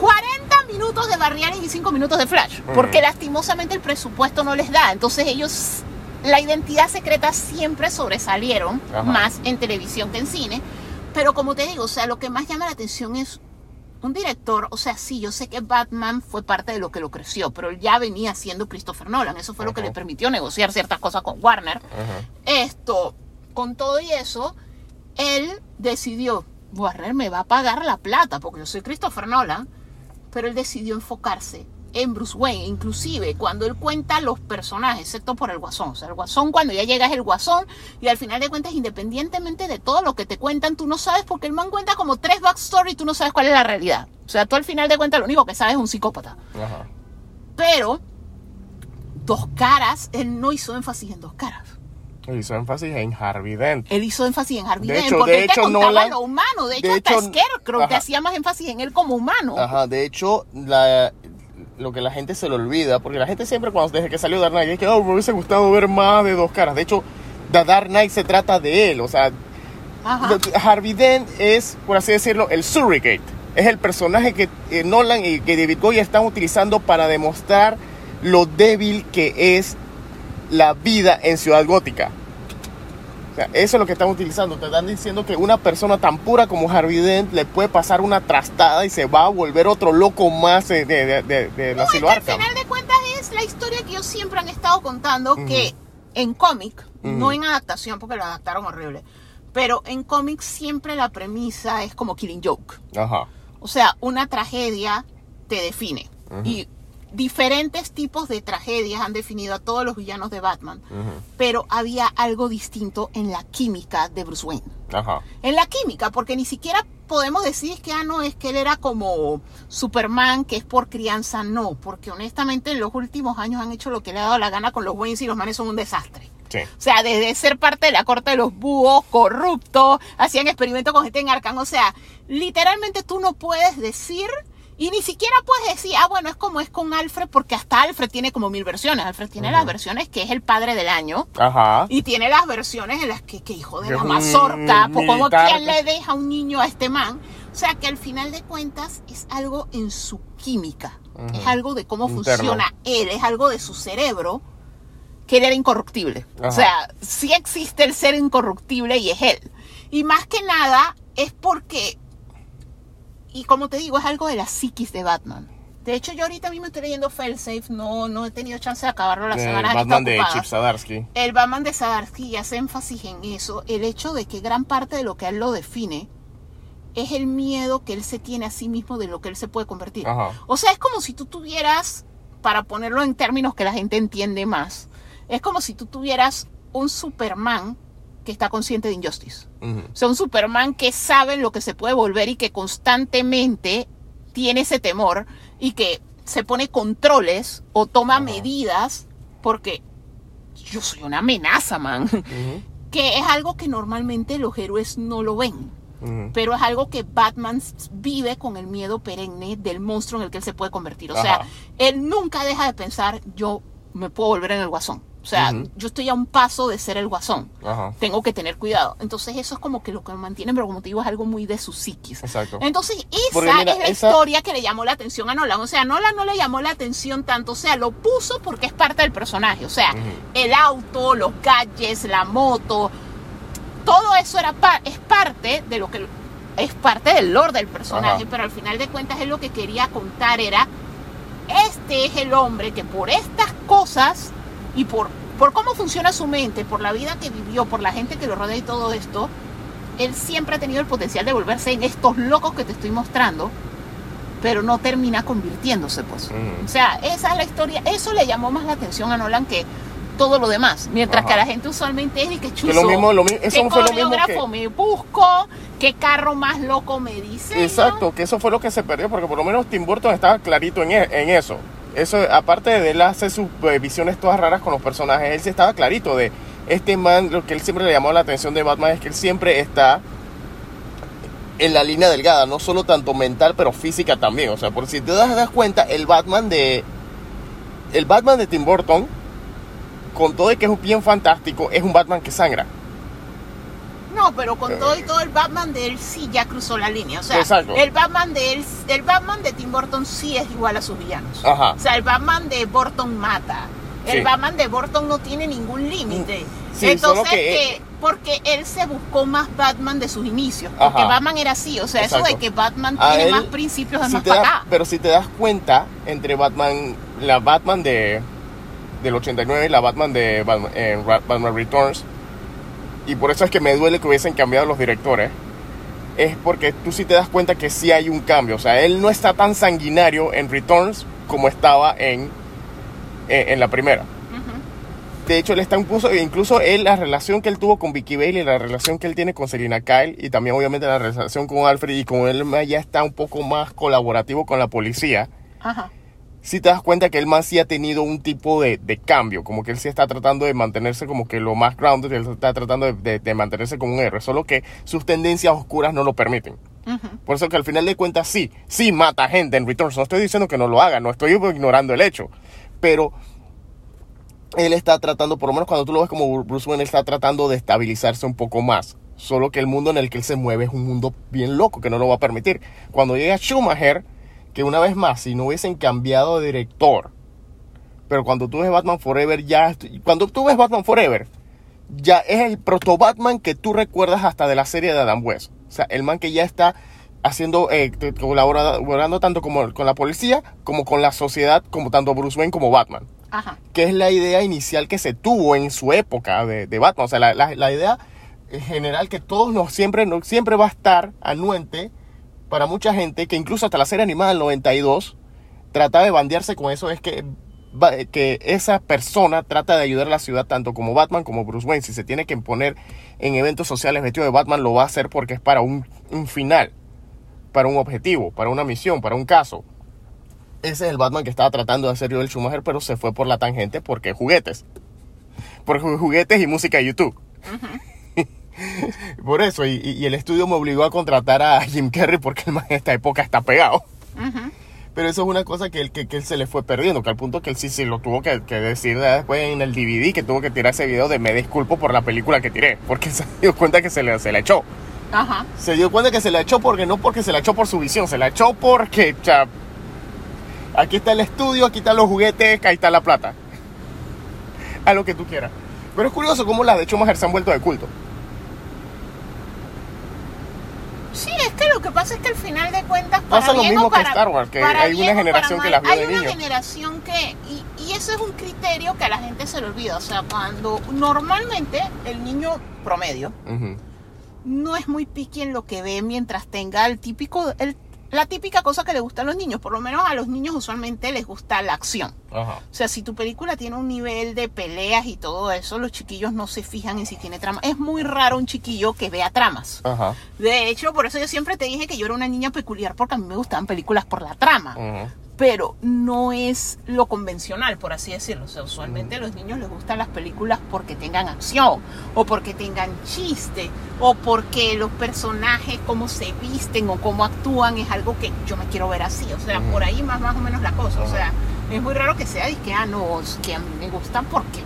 40 minutos de Barry Allen y 5 minutos de Flash. Porque lastimosamente el presupuesto no les da. Entonces ellos, la identidad secreta siempre sobresalieron Ajá. más en televisión que en cine. Pero como te digo, o sea, lo que más llama la atención es un director, o sea, sí, yo sé que Batman fue parte de lo que lo creció, pero él ya venía siendo Christopher Nolan. Eso fue lo que le permitió negociar ciertas cosas con Warner. Ajá. Esto, con todo y eso, él decidió, Warner me va a pagar la plata, porque yo soy Christopher Nolan, pero él decidió enfocarse en Bruce Wayne, inclusive cuando él cuenta los personajes, excepto por el Guasón. O sea, el Guasón cuando ya llega es el Guasón y al final de cuentas, independientemente de todo lo que te cuentan, tú no sabes porque el man cuenta como tres backstory y tú no sabes cuál es la realidad. O sea, tú al final de cuentas lo único que sabes es un psicópata. Ajá. Pero, dos caras, él no hizo énfasis en dos caras. Hizo énfasis en Harvey Dent. Él hizo énfasis en Harvey De Dent hecho- porque de él te hecho, contaba Nolan- lo humano. De hecho, de hasta hecho- Scarecrow te ajá. hacía más énfasis en él como humano. Ajá, de hecho, la, lo que la gente se le olvida, porque la gente siempre cuando desde que salió Dark Knight, es que oh, me hubiese gustado ver más de dos caras. De hecho, The Dark Knight se trata de él, o sea, Ajá. Harvey Dent es, por así decirlo, el surrogate. Es el personaje que eh, Nolan y que David Goya están utilizando para demostrar lo débil que es la vida en Ciudad Gótica. Sea, eso es lo que están utilizando. Te están diciendo que una persona tan pura como Harvey Dent le puede pasar una trastada y se va a volver otro loco más de, de, de, de- de la No, es que al final de cuentas es la historia que ellos siempre han estado contando, que en cómic, no en adaptación porque lo adaptaron horrible, pero en cómic siempre la premisa es como Killing Joke. Ajá. O sea, una tragedia te define. Y diferentes tipos de tragedias han definido a todos los villanos de Batman. Pero había algo distinto en la química de Bruce Wayne. Ajá. En la química, porque ni siquiera podemos decir que, ah, no, es que él era como Superman, que es por crianza, no, porque honestamente en los últimos años han hecho lo que le ha dado la gana con los Waynes y los manes son un desastre. Sí. O sea, desde ser parte de la corte de los búhos, corruptos, hacían experimentos con gente en Arkham. O sea, literalmente tú no puedes decir, y ni siquiera puedes decir, ah, bueno, es como es con Alfred, porque hasta Alfred tiene como mil versiones. Alfred tiene las versiones que es el padre del año. Ajá. Y tiene las versiones en las que, que hijo de la mazorca, pues como que- le deja un niño a este man. O sea que al final de cuentas es algo en su química, es algo de cómo Interno. funciona él, es algo de su cerebro, que él era incorruptible. Ajá. O sea, sí existe el ser incorruptible y es él. Y más que nada es porque, y como te digo, es algo de la psiquis de Batman. De hecho, yo ahorita mismo estoy leyendo Failsafe, no, no he tenido chance de acabarlo las El semanas. han Eh, Batman de. Chip Zdarsky. El Batman de Sadarsky hace énfasis en eso, el hecho de que gran parte de lo que él lo define es el miedo que él se tiene a sí mismo de lo que él se puede convertir. Ajá. O sea, es como si tú tuvieras, para ponerlo en términos que la gente entiende más, es como si tú tuvieras un Superman que está consciente de Injustice. O sea, un Superman que sabe lo que se puede volver y que constantemente tiene ese temor y que se pone controles o toma medidas porque yo soy una amenaza, man. Que es algo que normalmente los héroes no lo ven. Pero es algo que Batman vive con el miedo perenne del monstruo en el que él se puede convertir. O sea, él nunca deja de pensar, yo me puedo volver en el guasón. O sea, yo estoy a un paso de ser el guasón Ajá. tengo que tener cuidado. Entonces eso es como que lo que me mantiene, pero como te digo, es algo muy de su psiquis. Exacto. Entonces esa mira, es la esa- historia que le llamó la atención a Nolan. O sea, Nolan no le llamó la atención tanto, o sea, lo puso porque es parte del personaje. O sea, el auto, los gadgets, la moto, todo eso era pa- es parte de lo que es parte del lore del personaje, Ajá. pero al final de cuentas él lo que quería contar era este es el hombre que por estas cosas y por, por cómo funciona su mente, por la vida que vivió, por la gente que lo rodea y todo esto, él siempre ha tenido el potencial de volverse en estos locos que te estoy mostrando, pero no termina convirtiéndose, pues. O sea, esa es la historia, eso le llamó más la atención a Nolan que todo lo demás, mientras Ajá. que a la gente usualmente es de que chuzo, Que lo mismo, lo mi- eso qué fue lo mismo que... me busco, qué carro más loco me dice. Exacto, que eso fue lo que se perdió, porque por lo menos Tim Burton estaba clarito en, e- en eso. Eso, aparte de él hacer sus eh, visiones todas raras con los personajes, él sí estaba clarito de este man, lo que él siempre le llamó la atención de Batman es que él siempre está en la línea delgada, no solo tanto mental, pero física también. O sea, por si te das, das cuenta, el Batman de. El Batman de Tim Burton, con todo de que es bien fantástico, es un Batman que sangra. No, pero con todo y todo el Batman de él sí ya cruzó la línea. O sea, Exacto. el Batman de él, el Batman de Tim Burton sí es igual a sus villanos. Ajá. O sea, el Batman de Burton mata. El Sí. Batman de Burton no tiene ningún límite. Sí, Entonces que- que porque él se buscó más Batman de sus inicios. Porque Ajá. Batman era así. O sea, eso de que Batman A tiene él, más principios es si más para acá. pero si te das cuenta, entre Batman, la Batman de del 89 y la Batman de Batman, Ra- Batman Returns, y por eso es que me duele que hubiesen cambiado los directores, es porque tú sí te das cuenta que sí hay un cambio. O sea, él no está tan sanguinario en Returns como estaba en, en, en la primera. De hecho, él está incluso, incluso él, la relación que él tuvo con Vicky Bailey, la relación que él tiene con Selina Kyle y también obviamente la relación con Alfred y con él ya está un poco más colaborativo con la policía. Ajá. Si te das cuenta que el man sí ha tenido un tipo de, de cambio, como que él sí está tratando de mantenerse como que lo más grounded, él está tratando de, de- de mantenerse como un héroe, solo que sus tendencias oscuras no lo permiten. Por eso que al final de cuentas sí, sí mata gente en Returns. No estoy diciendo que no lo haga, no estoy ignorando el hecho. Pero él está tratando, por lo menos cuando tú lo ves como Bruce Wayne, él está tratando de estabilizarse un poco más. Solo que el mundo en el que él se mueve es un mundo bien loco que no lo va a permitir. Cuando llega Schumacher, que una vez más, si no hubiesen cambiado de director, pero cuando tú ves Batman Forever, ya. Cuando tú ves Batman Forever, ya es el proto Batman que tú recuerdas hasta de la serie de Adam West. O sea, el man que ya está haciendo, eh, colaborando tanto como con la policía, como con la sociedad, como tanto Bruce Wayne como Batman. Ajá. Que es la idea inicial que se tuvo en su época de, de Batman. O sea, la, la- la idea general que todos nos siempre, no, siempre va a estar anuente para mucha gente, que incluso hasta la serie animada del 92 trata de bandearse con eso, es que, que esa persona trata de ayudar a la ciudad tanto como Batman como Bruce Wayne. Si se tiene que poner en eventos sociales vestido de Batman, lo va a hacer porque es para un, un final, para un objetivo, para una misión, para un caso. Ese es el Batman que estaba tratando de hacer yo el Schumacher, pero se fue por la tangente porque juguetes. Por ju- juguetes y música de YouTube. por eso, y, el estudio me obligó a contratar a Jim Carrey porque el man en esta época está pegado. Pero eso es una cosa que él, que, que él se le fue perdiendo, que al punto que él sí, sí lo tuvo que, que decir después en el DVD, que tuvo que tirar ese video de me disculpo por la película que tiré, porque se dio cuenta que se le, se echó. Ajá. Se dio cuenta que se la echó porque no porque se la echó por su visión, se la echó porque, cha, aquí está el estudio, aquí están los juguetes, ahí está la plata. A lo que tú quieras. Pero es curioso cómo las de Schumacher se han vuelto de culto. Sí, es que lo que pasa es que al final de cuentas para Pasa lo bien mismo que Star Wars, que hay una bien generación que las vio de Hay una niño. generación que y, y eso es un criterio que a la gente se le olvida, o sea, cuando normalmente el niño promedio no es muy piqui en lo que ve mientras tenga el típico el- la típica cosa que le gusta a los niños, por lo menos a los niños usualmente les gusta la acción. Ajá. O sea, si tu película tiene un nivel de peleas y todo eso, los chiquillos no se fijan en si tiene trama. Es muy raro un chiquillo que vea tramas. Ajá. De hecho, por eso yo siempre te dije que yo era una niña peculiar porque a mí me gustaban películas por la trama. Pero no es lo convencional, por así decirlo. O sea, usualmente a los niños les gustan las películas porque tengan acción, o porque tengan chiste, o porque los personajes, cómo se visten o cómo actúan, es algo que yo me quiero ver así. O sea, por ahí más, más o menos la cosa. O sea, es muy raro que sea y que, ah, no, es que a mí me gustan porque.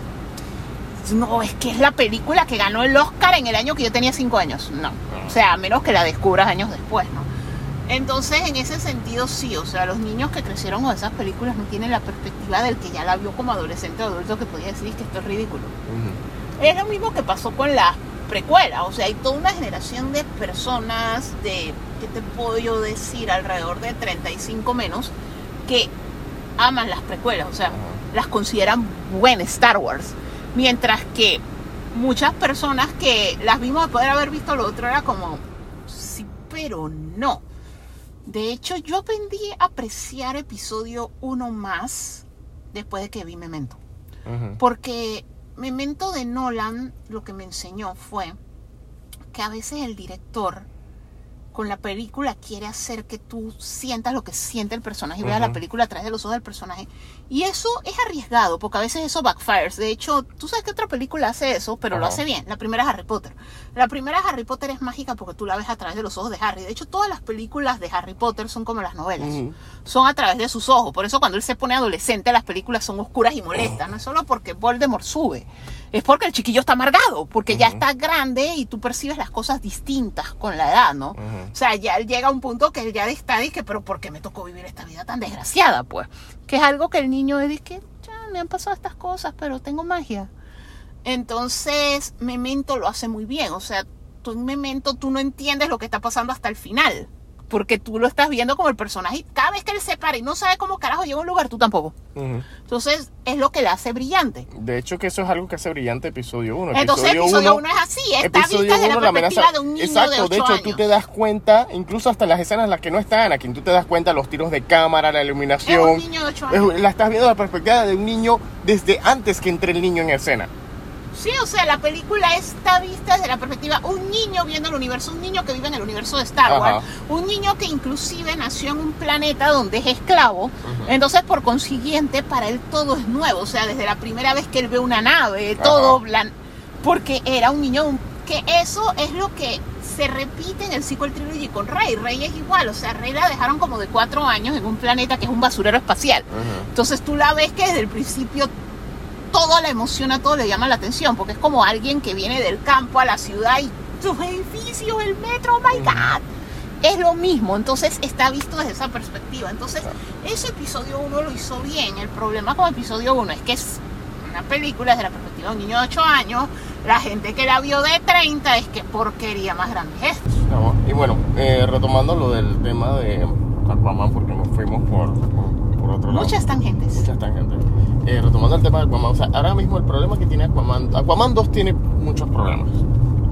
No, es que es la película que ganó el Oscar en el año que yo tenía cinco años. No. O sea, a menos que la descubras años después, ¿no? Entonces, en ese sentido, sí, o sea, los niños que crecieron con esas películas no tienen la perspectiva del que ya la vio como adolescente o adulto que podía decir que esto es ridículo. Es lo mismo que pasó con las precuelas, o sea, hay toda una generación de personas de, ¿qué te puedo yo decir? Alrededor de 35 menos, que aman las precuelas, o sea, las consideran buen Star Wars. Mientras que muchas personas que las vimos después de haber visto lo otro era como, sí, pero no. De hecho, yo aprendí a apreciar episodio 1 más después de que vi Memento. Porque Memento de Nolan lo que me enseñó fue que a veces el director con la película quiere hacer que tú sientas lo que siente el personaje y veas la película a través de los ojos del personaje. Y eso es arriesgado, porque a veces eso backfires. De hecho, tú sabes que otra película hace eso, pero lo hace bien. La primera es Harry Potter. La primera Harry Potter es mágica porque tú la ves a través de los ojos de Harry. De hecho, todas las películas de Harry Potter son como las novelas. Son a través de sus ojos. Por eso cuando él se pone adolescente, las películas son oscuras y molestas. No es solo porque Voldemort sube. Es porque el chiquillo está amargado, porque ya está grande y tú percibes las cosas distintas con la edad, ¿no? O sea, ya llega un punto que él ya está y que, pero ¿por qué me tocó vivir esta vida tan desgraciada? Pues, que es algo que el niño dice que ya me han pasado estas cosas, pero tengo magia. Entonces, Memento lo hace muy bien. O sea, tú en Memento tú no entiendes lo que está pasando hasta el final. Porque tú lo estás viendo como el personaje. Y cada vez que él se para y no sabe cómo carajo llega a un lugar, tú tampoco. Entonces, es lo que le hace brillante. De hecho, que eso es algo que hace brillante episodio 1. Entonces, episodio 1 es así. Está vista desde la perspectiva de un niño Exacto, de 8 de hecho, años. tú te das cuenta, incluso hasta las escenas en las que no está Anakin, tú te das cuenta los tiros de cámara, la iluminación. Es un niño de 8 años. Es- la estás viendo desde la perspectiva de un niño desde antes que entre el niño en escena. Sí, o sea, la película está vista desde la perspectiva un niño viendo el universo, un niño que vive en el universo de Star Wars, Ajá. un niño que inclusive nació en un planeta donde es esclavo, entonces por consiguiente para él todo es nuevo, o sea, desde la primera vez que él ve una nave, todo blan- porque era un niño que eso es lo que se repite en el sequel trilogy con Rey, Rey es igual, o sea, Rey la dejaron como de cuatro años en un planeta que es un basurero espacial. Entonces tú la ves que desde el principio todo la emociona, todo le llama la atención, porque es como alguien que viene del campo a la ciudad y sus edificios, el metro, oh my god. Es lo mismo, entonces está visto desde esa perspectiva. Entonces, ese episodio 1 lo hizo bien. El problema con episodio 1 es que es una película desde la perspectiva de un niño de 8 años. La gente que la vio de 30 es que porquería más grande es esto. No, Y bueno, eh, retomando lo del tema de Aquaman, porque nos fuimos por, por, por otro lado. Muchas tangentes. Muchas tangentes. Eh, retomando el tema de Aquaman, o sea, ahora mismo el problema que tiene Aquaman, Aquaman 2 tiene muchos problemas.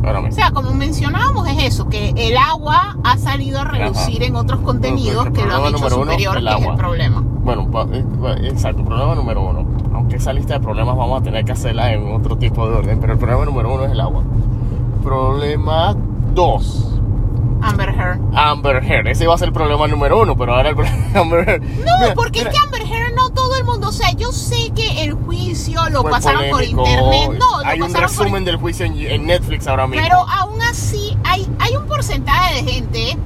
Ahora O sea, como mencionábamos, es eso, que el agua ha salido a relucir Ajá. en otros contenidos que lo han hecho uno, superior, que es el problema. Bueno, eh, exacto, problema número uno. Aunque esa lista de problemas vamos a tener que hacerla en otro tipo de orden, pero el problema número uno es el agua. Problema dos, Amber Heard. Amber Heard. Ese iba a ser el problema número uno, pero ahora el problema Amber Heard. No, Mira, porque mira, es que Amber Heard no todo el mundo, o sea, yo sé que el juicio lo fue pasaron polémico. por internet, no, lo Hay un pasaron por resumen del juicio en, en Netflix ahora mismo. Pero aún así hay, hay un porcentaje de gente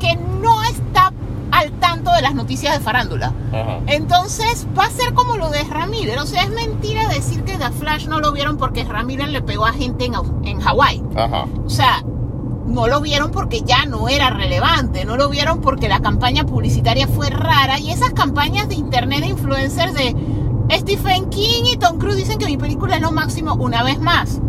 que no está al tanto de las noticias de farándula. Ajá. Entonces va a ser como lo de Ramírez. O sea, es mentira decir que The Flash no lo vieron porque Ramírez le pegó a gente en, en Hawái. O sea, no lo vieron porque ya no era relevante, no lo vieron porque la campaña publicitaria fue rara y esas campañas de internet de influencers de Stephen King y Tom Cruise dicen que mi película es lo máximo una vez más.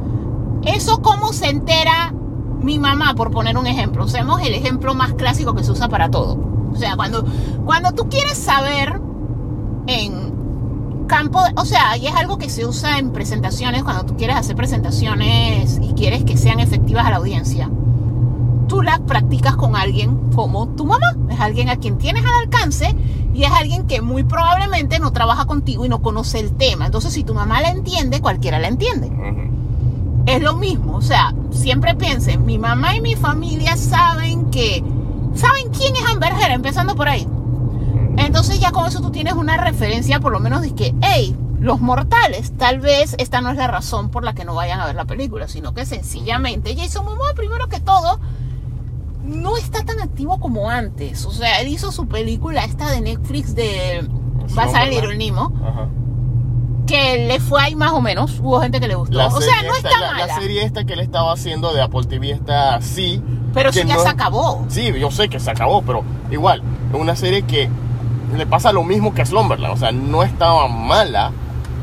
Eso cómo se entera mi mamá, por poner un ejemplo. Usemos el ejemplo más clásico que se usa para todo. O sea, cuando, cuando tú quieres saber en campo, o sea, y es algo que se usa en presentaciones, cuando tú quieres hacer presentaciones y quieres que sean efectivas a la audiencia, tú las practicas con alguien como tu mamá. Es alguien a quien tienes al alcance y es alguien que muy probablemente no trabaja contigo y no conoce el tema. Entonces, si tu mamá la entiende, cualquiera la entiende. Es lo mismo, o sea, siempre piensen, mi mamá y mi familia saben que, saben quién es Amber Heard, empezando por ahí. Entonces ya con eso tú tienes una referencia, por lo menos de que, hey, los mortales, tal vez esta no es la razón por la que no vayan a ver la película, sino que sencillamente Jason Momoa, primero que todo, no está tan activo como antes. O sea, él hizo su película esta de Netflix de Sí. Little Nemo, Ajá. que le fue ahí más o menos, hubo gente que le gustó. La o sea, no esta- está la, mala. la serie esta que él estaba haciendo de Apple TV está así. Pero que eso ya no- se acabó. Sí, yo sé que se acabó, pero igual, es una serie que le pasa lo mismo que a Slumberland. O sea, no estaba mala,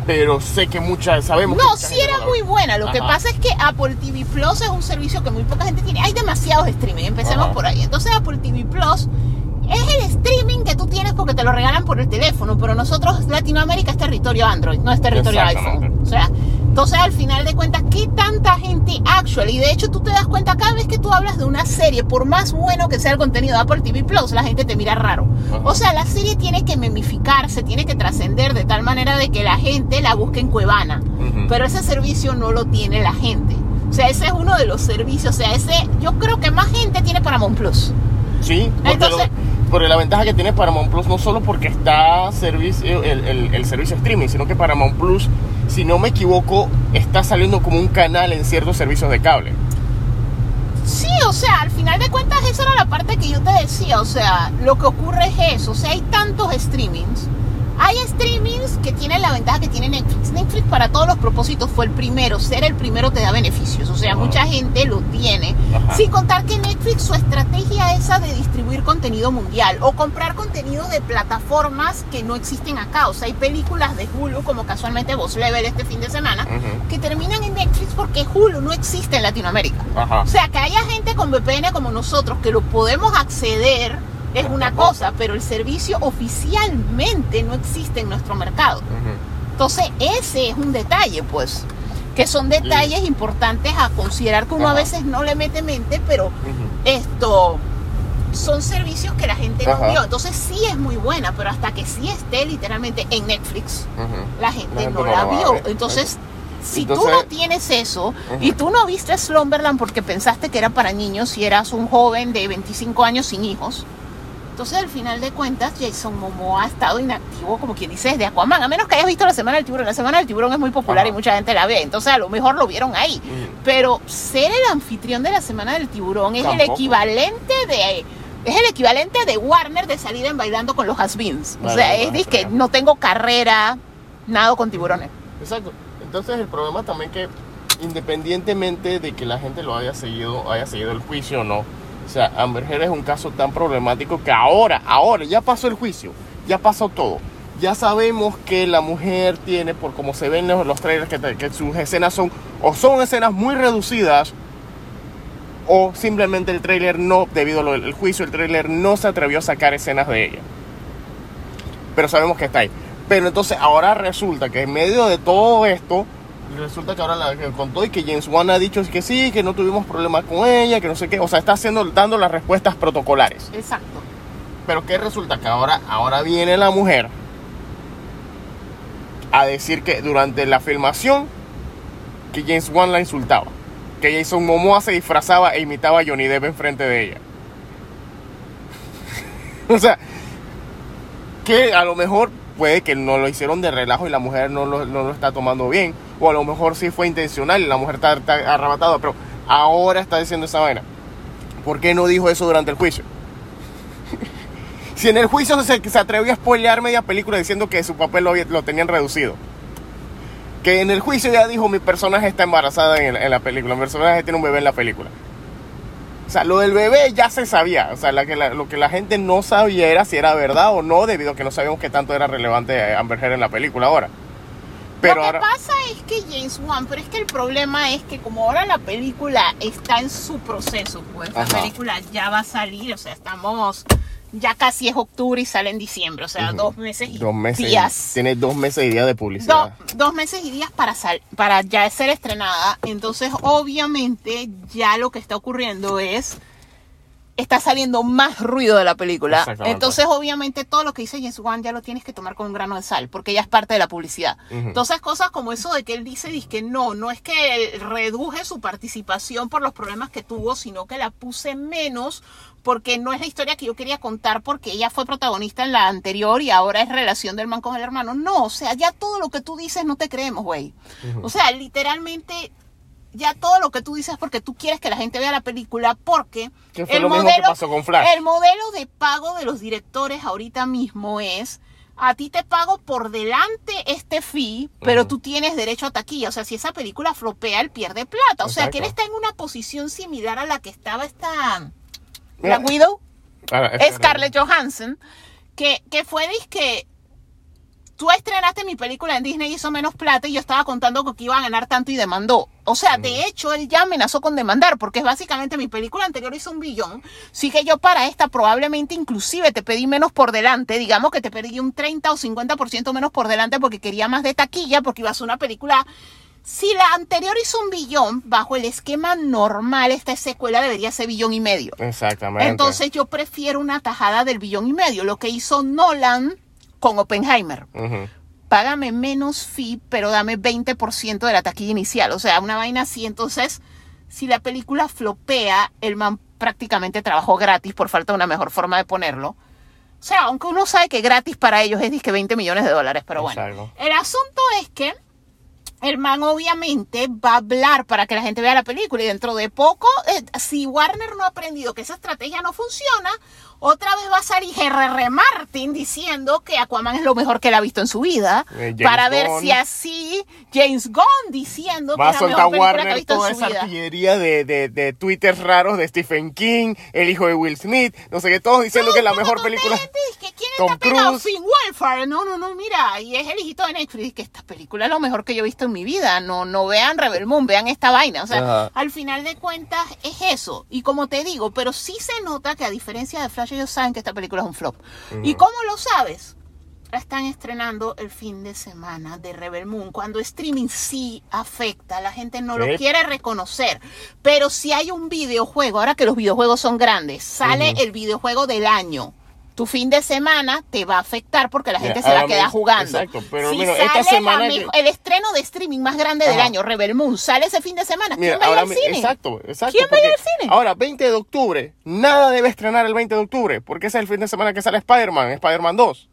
pero sé que muchas, sabemos que No, mucha sí era no muy buena. Lo que pasa es que Apple TV Plus es un servicio que muy poca gente tiene. Hay demasiados streaming, empecemos Ajá. por ahí. Entonces Apple TV Plus es el streaming que tú tienes porque te lo regalan por el teléfono, pero nosotros, Latinoamérica es territorio Android, no es territorio iPhone. O sea, entonces al final de cuentas, ¿qué tanta gente actual? Y de hecho tú te das cuenta cada vez que tú hablas de una serie, por más bueno que sea el contenido de Apple TV Plus, la gente te mira raro. Ajá. O sea, la serie tiene que memificarse, tiene que trascender de tal manera de que la gente la busque en Cuevana. Pero ese servicio no lo tiene la gente. O sea, ese es uno de los servicios. O sea, ese, yo creo que más gente tiene Paramount Plus. Sí, Entonces- lo- porque la ventaja que tiene Paramount Plus no solo porque está servicio, el, el- el servicio streaming, sino que Paramount Plus, si no me equivoco, está saliendo como un canal en ciertos servicios de cable. Sí, o sea, al final de cuentas esa era la parte que yo te decía. O sea, lo que ocurre es eso. O sea, hay tantos streamings. Hay streamings que tienen la ventaja que tiene Netflix. Netflix para todos los propósitos fue el primero. Ser el primero te da beneficios. O sea, mucha gente lo tiene. Ajá. Sin contar que Netflix, su estrategia esa de distribuir contenido mundial o comprar contenido de plataformas que no existen acá. O sea, hay películas de Hulu, como casualmente Boss Level este fin de semana, Ujú. que terminan en Netflix porque Hulu no existe en Latinoamérica. Ajá. O sea, que haya gente con VPN como nosotros que lo podemos acceder es una cosa, pero el servicio oficialmente no existe en nuestro mercado. Entonces, ese es un detalle, pues, que son detalles importantes a considerar que uno a veces no le mete mente, pero esto son servicios que la gente no vio. Entonces, sí es muy buena, pero hasta que sí esté literalmente en Netflix, la gente La gente no no la vio. Entonces, si tú no tienes eso y tú no viste Slumberland porque pensaste que era para niños y eras un joven de 25 años sin hijos, entonces al final de cuentas Jason Momoa ha estado inactivo, como quien dice, desde Aquaman. A menos que hayas visto La Semana del Tiburón. La Semana del Tiburón es muy popular Ajá. y mucha gente la ve. Entonces a lo mejor lo vieron ahí. Ujú. Pero ser el anfitrión de La Semana del Tiburón es el Tampoco. equivalente de... Es el equivalente de Warner de salir en bailando con los has-beens. O sea, es de que no tengo carrera, nado con tiburones. Exacto. Entonces el problema también que independientemente de que la gente lo haya seguido, haya seguido el juicio o no, o sea, Amber Heard es un caso tan problemático que ahora, ahora ya pasó el juicio, ya pasó todo. Ya sabemos que la mujer tiene, por como se ven los, trailers, que, que sus escenas son o son escenas muy reducidas o simplemente el trailer no, debido al juicio, el trailer no se atrevió a sacar escenas de ella. Pero sabemos que está ahí. Pero entonces ahora resulta que en medio de todo esto, resulta que ahora la que contó y que James Wan ha dicho que sí, que no tuvimos problemas con ella, que no sé qué. O sea, está haciendo, dando las respuestas protocolares. Exacto. Pero ¿qué resulta? Que ahora, ahora viene la mujer a decir que durante la filmación que James Wan la insultaba. Que Jason Momoa se disfrazaba e imitaba a Johnny Depp enfrente de ella. o sea, que a lo mejor puede que no lo hicieron de relajo y la mujer no lo, no lo está tomando bien. O a lo mejor sí fue intencional y la mujer está, arrebatada. Pero ahora está diciendo esa vaina. ¿Por qué no dijo eso durante el juicio? Si en el juicio se, se atrevió a spoilear media película diciendo que su papel lo, lo tenían reducido. Que en el juicio ya dijo mi personaje está embarazada en la película, mi personaje tiene un bebé en la película. O sea, lo del bebé ya se sabía. O sea, la que la- lo que la gente no sabía era si era verdad o no, debido a que no sabíamos qué tanto era relevante eh, Amber Heard en la película ahora. Pero lo que ahora... pasa es que James Wan, pero es que el problema es que como ahora la película está en su proceso, pues la película ya va a salir, o sea, estamos, ya casi es octubre y sale en diciembre, o sea, dos meses y Dos meses. días. Tiene dos meses y días de Do- publicidad. dos meses y días para, sal- para ya ser estrenada. Entonces, obviamente, ya lo que está ocurriendo es. Está saliendo más ruido de la película. Entonces, obviamente, todo lo que dice James Wan ya lo tienes que tomar con un grano de sal, porque ya es parte de la publicidad. Entonces, cosas como eso de que él dice, dice que no, no es que él reduje su participación por los problemas que tuvo, sino que la puse menos porque no es la historia que yo quería contar porque ella fue protagonista en la anterior y ahora es relación del man con el hermano. No, o sea, ya todo lo que tú dices no te creemos, güey. O sea, literalmente ya todo lo que tú dices porque tú quieres que la gente vea la película porque Que fue lo mismo que pasó con Flash. el modelo de pago de los directores ahorita mismo es a ti te pago por delante este fee, pero tú tienes derecho a taquilla. O sea, si esa película flopea, él pierde plata. O sea, que él está en una posición similar a la que estaba esta Black Widow, ahora, Scarlett Johansson, que, que fue que tú estrenaste mi película en Disney y hizo menos plata y yo estaba contando que iba a ganar tanto y demandó. O sea, de hecho, él ya amenazó con demandar porque es básicamente mi película anterior hizo un billón. Sí que yo para esta probablemente inclusive te pedí menos por delante, digamos que te pedí un 30 o 50% menos por delante porque quería más de taquilla porque iba a ser una película... Si la anterior hizo un billón, bajo el esquema normal, esta secuela debería ser billón y medio. Exactamente. Entonces yo prefiero una tajada del billón y medio, lo que hizo Nolan con Oppenheimer. Págame menos fee, pero dame 20% de la taquilla inicial. O sea, una vaina así. Entonces, si la película flopea, el man prácticamente trabajó gratis, por falta de una mejor forma de ponerlo. O sea, aunque uno sabe que gratis para ellos es disque 20 millones de dólares, pero bueno. Exacto. El asunto es que el obviamente va a hablar para que la gente vea la película y dentro de poco, eh, si Warner no ha aprendido que esa estrategia no funciona, otra vez va a salir R.R. Martin diciendo que Aquaman es lo mejor que él ha visto en su vida, Eh, para ver Gunn. si así James Gunn diciendo Va a que es la mejor película que ha Warner visto toda en su esa vida. artillería de, de, de tweets raros de Stephen King, el hijo de Will Smith, no sé qué, todos diciendo que es la mejor película. Gente, que ¿Quién Tom está pegado? Cruise. Finn Wolfhard. No, no, no, mira. Y es el hijito de Netflix. Que esta película es lo mejor que yo he visto en mi vida. No, no vean Rebel Moon, vean esta vaina. O sea, Ajá. al final de cuentas es eso. Y como te digo, pero sí se nota que a diferencia de Flash, ellos saben que esta película es un flop. ¿Y cómo lo sabes? La están estrenando el fin de semana de Rebel Moon, cuando streaming sí afecta, la gente no lo quiere reconocer. Pero si hay un videojuego, ahora que los videojuegos son grandes, sale el videojuego del año. Tu fin de semana te va a afectar porque la Mira, gente se va a quedar jugando. exacto, pero si mira, sale esta semana que- el estreno de streaming más grande del año, Rebel Moon, sale ese fin de semana. Mira, ¿Quién va a ir ahora al cine? Exacto, exacto. ¿Quién va a ir porque al cine? Ahora, 20 de octubre, nada debe estrenar el 20 de octubre, porque ese es el fin de semana que sale Spider-Man, Spider-Man 2.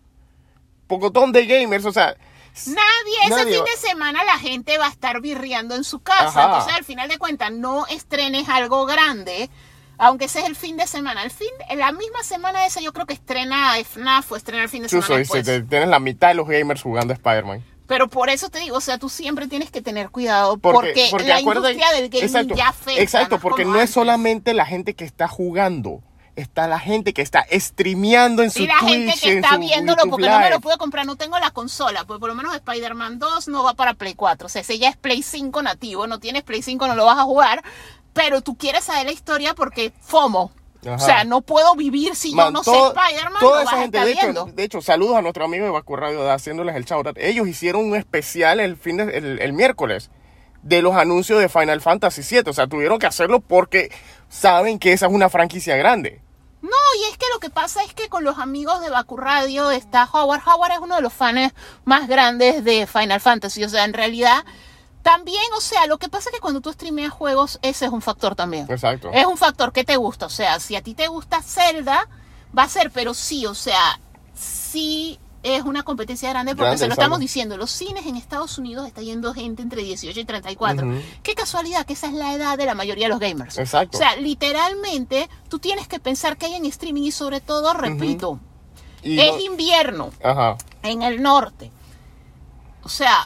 Pocotón de gamers, o sea, Nadie, ese Nadie fin va- de semana la gente va a estar birriando en su casa. Ajá. Entonces, al final de cuentas, no estrenes algo grande, aunque ese es el fin de semana. El fin, en la misma semana esa yo creo que estrena FNAF o estrena el fin de semana chuzo, después. dice, te- tienes la mitad de los gamers jugando Spider-Man. Pero por eso te digo, o sea, tú siempre tienes que tener cuidado Porque, porque, porque la industria del gaming exacto, ya afecta. Exacto, porque no es solamente la gente que está jugando, está la gente que está streameando en su Y la Twitch, gente que está viéndolo YouTube porque no me lo pude comprar, no tengo la consola, pues por lo menos Spider-Man 2 no va para Play 4, o sea, ese ya es Play 5 nativo, no tienes Play 5, no lo vas a jugar, pero tú quieres saber la historia porque FOMO. Ajá. O sea, no puedo vivir si Man, yo no todo- sé Spider-Man, Toda esa gente, de hecho, viendo. de hecho, saludos a nuestro amigo de Bacu Radio haciéndoles el shout out. Ellos hicieron un especial el fin de- el, el miércoles de los anuncios de Final Fantasy VII. O sea, tuvieron que hacerlo porque saben que esa es una franquicia grande. No, y es que lo que pasa es que con los amigos de Baku Radio está Howard. Howard es uno de los fans más grandes de Final Fantasy. O sea, en realidad, también, o sea, lo que pasa es que cuando tú streameas juegos, ese es un factor también. Exacto. Es un factor que te gusta. O sea, si a ti te gusta Zelda, va a ser, pero sí, o sea, sí es una competencia grande porque Grande, se lo exacto. estamos diciendo. Los cines en Estados Unidos está yendo gente entre 18 y 34. Ujú. Qué casualidad que esa es la edad de la mayoría de los gamers. Exacto. O sea, literalmente tú tienes que pensar que hay en streaming y sobre todo, repito, Y es no- invierno Ajá. en el norte. O sea,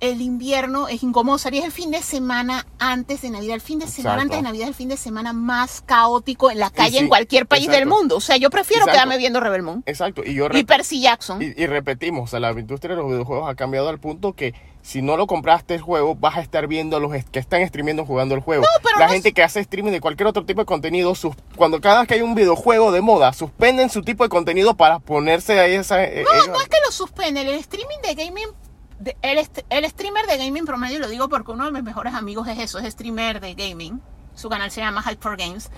el invierno es incómodo. Sería el fin de semana antes de Navidad. El fin de semana Exacto. antes de Navidad es el fin de semana más caótico en la calle sí, en cualquier país exacto. del mundo. O sea, yo prefiero Exacto. quedarme viendo Rebel Moon Exacto. Y yo y Percy Jackson. y, y repetimos, o sea, la industria de los videojuegos ha cambiado al punto que si no lo compraste el juego, vas a estar viendo a los que están streamiendo jugando el juego. pero la no gente que hace streaming de cualquier otro tipo de contenido, sus, cuando cada vez que hay un videojuego de moda, suspenden su tipo de contenido para ponerse ahí esa... eh, No, ellos- no es que lo suspenden. El streaming de gaming, de- el, el streamer de gaming promedio, lo digo porque uno de mis mejores amigos es eso, es streamer de gaming. Su canal se llama Hyper Games.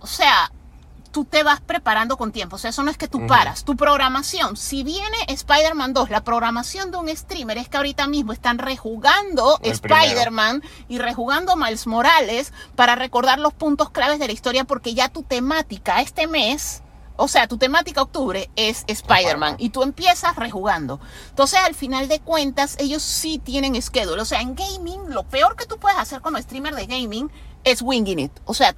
O sea, tú te vas preparando con tiempo. O sea, eso no es que tú paras. Tu programación, si viene Spider-Man 2, la programación de un streamer es que ahorita mismo están rejugando. Spider-Man y rejugando Miles Morales para recordar los puntos claves de la historia porque ya tu temática este mes... O sea, tu temática octubre es Spider-Man y tú empiezas rejugando. Entonces, al final de cuentas, ellos sí tienen schedule. O sea, en gaming, lo peor que tú puedes hacer como streamer de gaming es winging it. O sea,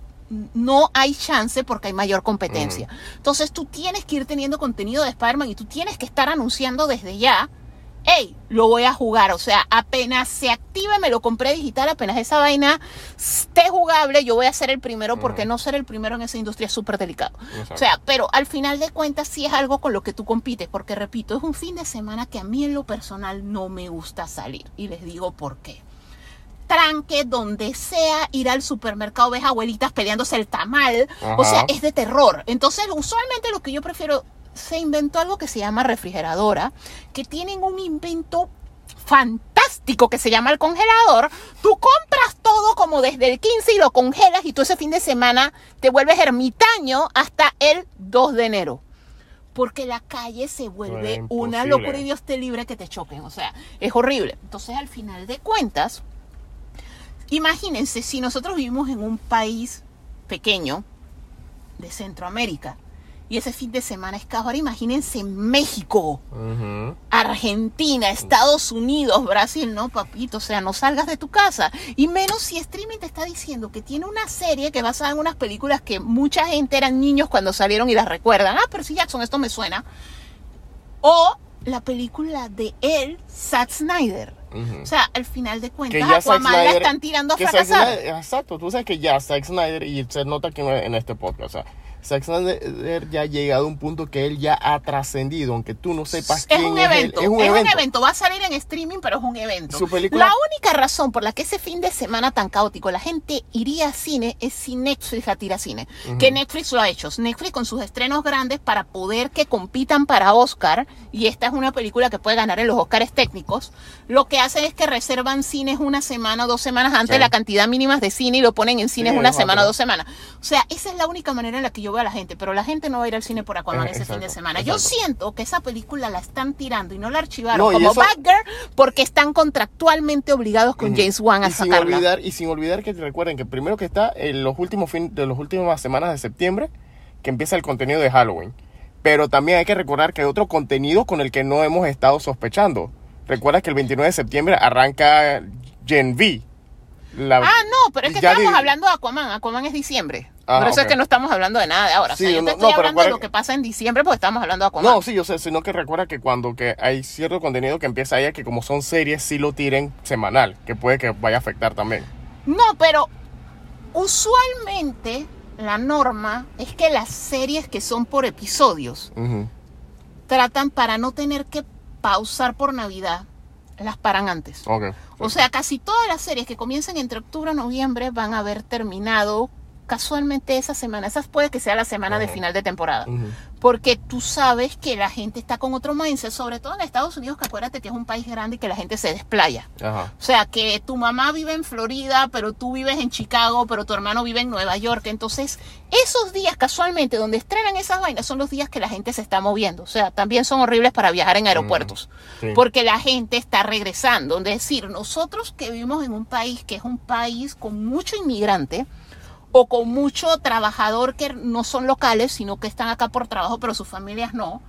no hay chance porque hay mayor competencia. Entonces, tú tienes que ir teniendo contenido de Spider-Man y tú tienes que estar anunciando desde ya. Hey, lo voy a jugar. O sea, apenas se active, me lo compré digital, apenas esa vaina esté jugable, yo voy a ser el primero porque no ser el primero en esa industria es súper delicado. Exacto. O sea, pero al final de cuentas sí es algo con lo que tú compites, porque repito, es un fin de semana que a mí en lo personal no me gusta salir. Y les digo por qué. Tranque, donde sea, ir al supermercado, ves abuelitas peleándose el tamal. O sea, es de terror. Entonces, usualmente lo que yo prefiero, se inventó algo que se llama refrigeradora, que tienen un invento fantástico que se llama el congelador. Tú compras todo como desde el 15 y lo congelas y tú ese fin de semana te vuelves ermitaño hasta el 2 de enero. Porque la calle se vuelve una locura y Dios te libre que te choquen. O sea, es horrible. Entonces, al final de cuentas, imagínense si nosotros vivimos en un país pequeño de Centroamérica Y ese fin de semana es caos. Ahora imagínense México. Argentina, Estados Unidos, Brasil, no, papito, o sea, no salgas de tu casa. Y menos si streaming te está diciendo que tiene una serie que basada en unas películas que mucha gente eran niños cuando salieron y las recuerdan. Ah, pero si Jackson, esto me suena. O la película de él, Zack Snyder. O sea, al final de Que cuentas, ya Aquaman la están tirando a que fracasar. Snyder- exacto, tú sabes que ya Zack Snyder, y se nota aquí en, en este podcast, o sea, Zack Snyder ya ha llegado a un punto que él ya ha trascendido, aunque tú no sepas Es quién un es él. evento, Es un evento. Va a salir en streaming, pero es un evento. Su película- La única razón por la que ese fin de semana tan caótico la gente iría a cine es si Netflix la tira a cine. Que Netflix lo ha hecho. Netflix con sus estrenos grandes para poder que compitan para Oscar, y esta es una película que puede ganar en los Oscars técnicos, lo que hacen es que reservan cines una semana o dos semanas antes Sí. la cantidad mínima de cine y lo ponen en cines Sí, una semana o dos semanas. O sea, esa es la única manera en la que yo a la gente, pero la gente no va a ir al cine por Aquaman Eh, ese fin de exacto, semana. Yo siento que esa película la están tirando y no la archivaron No, como eso- Batgirl porque están contractualmente obligados con James Wan a y sin sacarla. olvidar y sin olvidar que recuerden que primero que está en los últimos fin de las últimas semanas de septiembre que empieza el contenido de Halloween pero también hay que recordar que hay otro contenido con el que no hemos estado sospechando recuerda que el 29 de septiembre arranca Gen V La- Ah, no, pero es que ya estamos di- hablando de Aquaman. Aquaman es diciembre. Ah, Por eso es que no estamos hablando de nada de ahora. Sí, o sea, yo no, te estoy no, pero hablando de lo que- pasa en diciembre porque estamos hablando de Aquaman. No, sí, yo sé, sino que recuerda que cuando que hay cierto contenido que empieza allá que como son series sí lo tiren semanal, que puede que vaya a afectar también. No, pero usualmente la norma es que las series que son por episodios tratan para no tener que pausar por Navidad, las paran antes. O sea, casi todas las series que comiencen entre octubre y noviembre van a haber terminado casualmente esa semana. Esas puede que sea la semana de final de temporada. Porque tú sabes que la gente está con otro mindset, sobre todo en Estados Unidos, que acuérdate que es un país grande y que la gente se desplaya. Ajá. O sea, que tu mamá vive en Florida, pero tú vives en Chicago, pero tu hermano vive en Nueva York. Entonces, esos días casualmente donde estrenan esas vainas son los días que la gente se está moviendo. O sea, también son horribles para viajar en aeropuertos. Sí. Porque la gente está regresando. Es decir, nosotros que vivimos en un país que es un país con mucho inmigrante o con mucho trabajador que no son locales, sino que están acá por trabajo, pero sus familias no.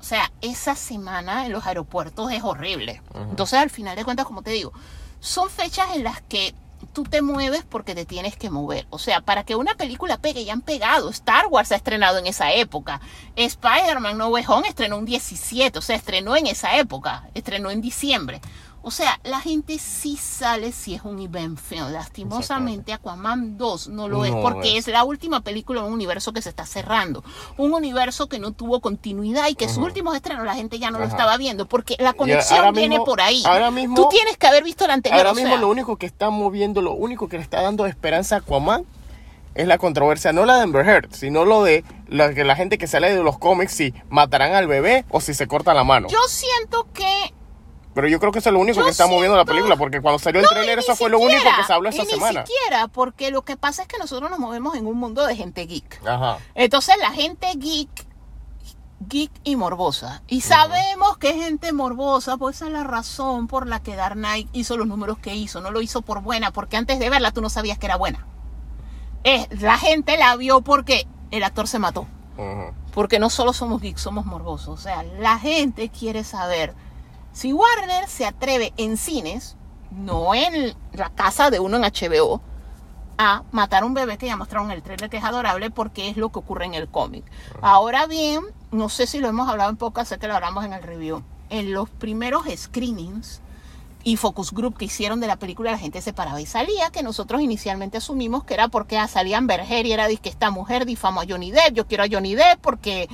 O sea, esa semana en los aeropuertos es horrible. Entonces, al final de cuentas, como te digo, son fechas en las que tú te mueves porque te tienes que mover. O sea, para que una película pegue, ya han pegado. Star Wars ha estrenado en esa época. Spider-Man No Way Home estrenó un 17, o sea, estrenó en esa época. Estrenó en diciembre. O sea, la gente sí sale si es un event film. Lastimosamente, Aquaman 2 no lo es porque es. es la última película en un universo que se está cerrando. Un universo que no tuvo continuidad y que sus últimos estrenos la gente ya no lo estaba viendo porque la conexión viene mismo- por ahí. ahora mismo- Tú tienes que haber visto la anterior. Ahora o mismo sea, lo único que está moviendo, lo único que le está dando esperanza a Aquaman es la controversia, no la de Amber Heard, sino lo de la, que la gente que sale de los cómics si matarán al bebé o si se corta la mano. Yo siento que Pero yo creo que eso es lo único Yo que está moviendo la película, porque cuando salió el No, trailer eso fue lo único que se habló esa y semana. Ni siquiera, porque lo que pasa es que nosotros nos movemos en un mundo de gente geek. Ajá. Entonces la gente geek, geek y morbosa. Y sabemos que es gente morbosa, pues esa es la razón por la que Dark Knight hizo los números que hizo. No lo hizo por buena, porque antes de verla tú no sabías que era buena. Es, la gente la vio porque el actor se mató. Porque no solo somos geeks, somos morbosos. O sea, la gente quiere saber si Warner se atreve en cines, no en la casa de uno en HBO, a matar a un bebé que ya mostraron en el trailer que es adorable porque es lo que ocurre en el cómic. Ahora bien, no sé si lo hemos hablado en poco, sé que lo hablamos en el review. En los primeros screenings y focus group que hicieron de la película, la gente se paraba y salía, que nosotros inicialmente asumimos que era porque ah, salían Berger y era que esta mujer difamó a Johnny Depp, yo quiero a Johnny Depp porque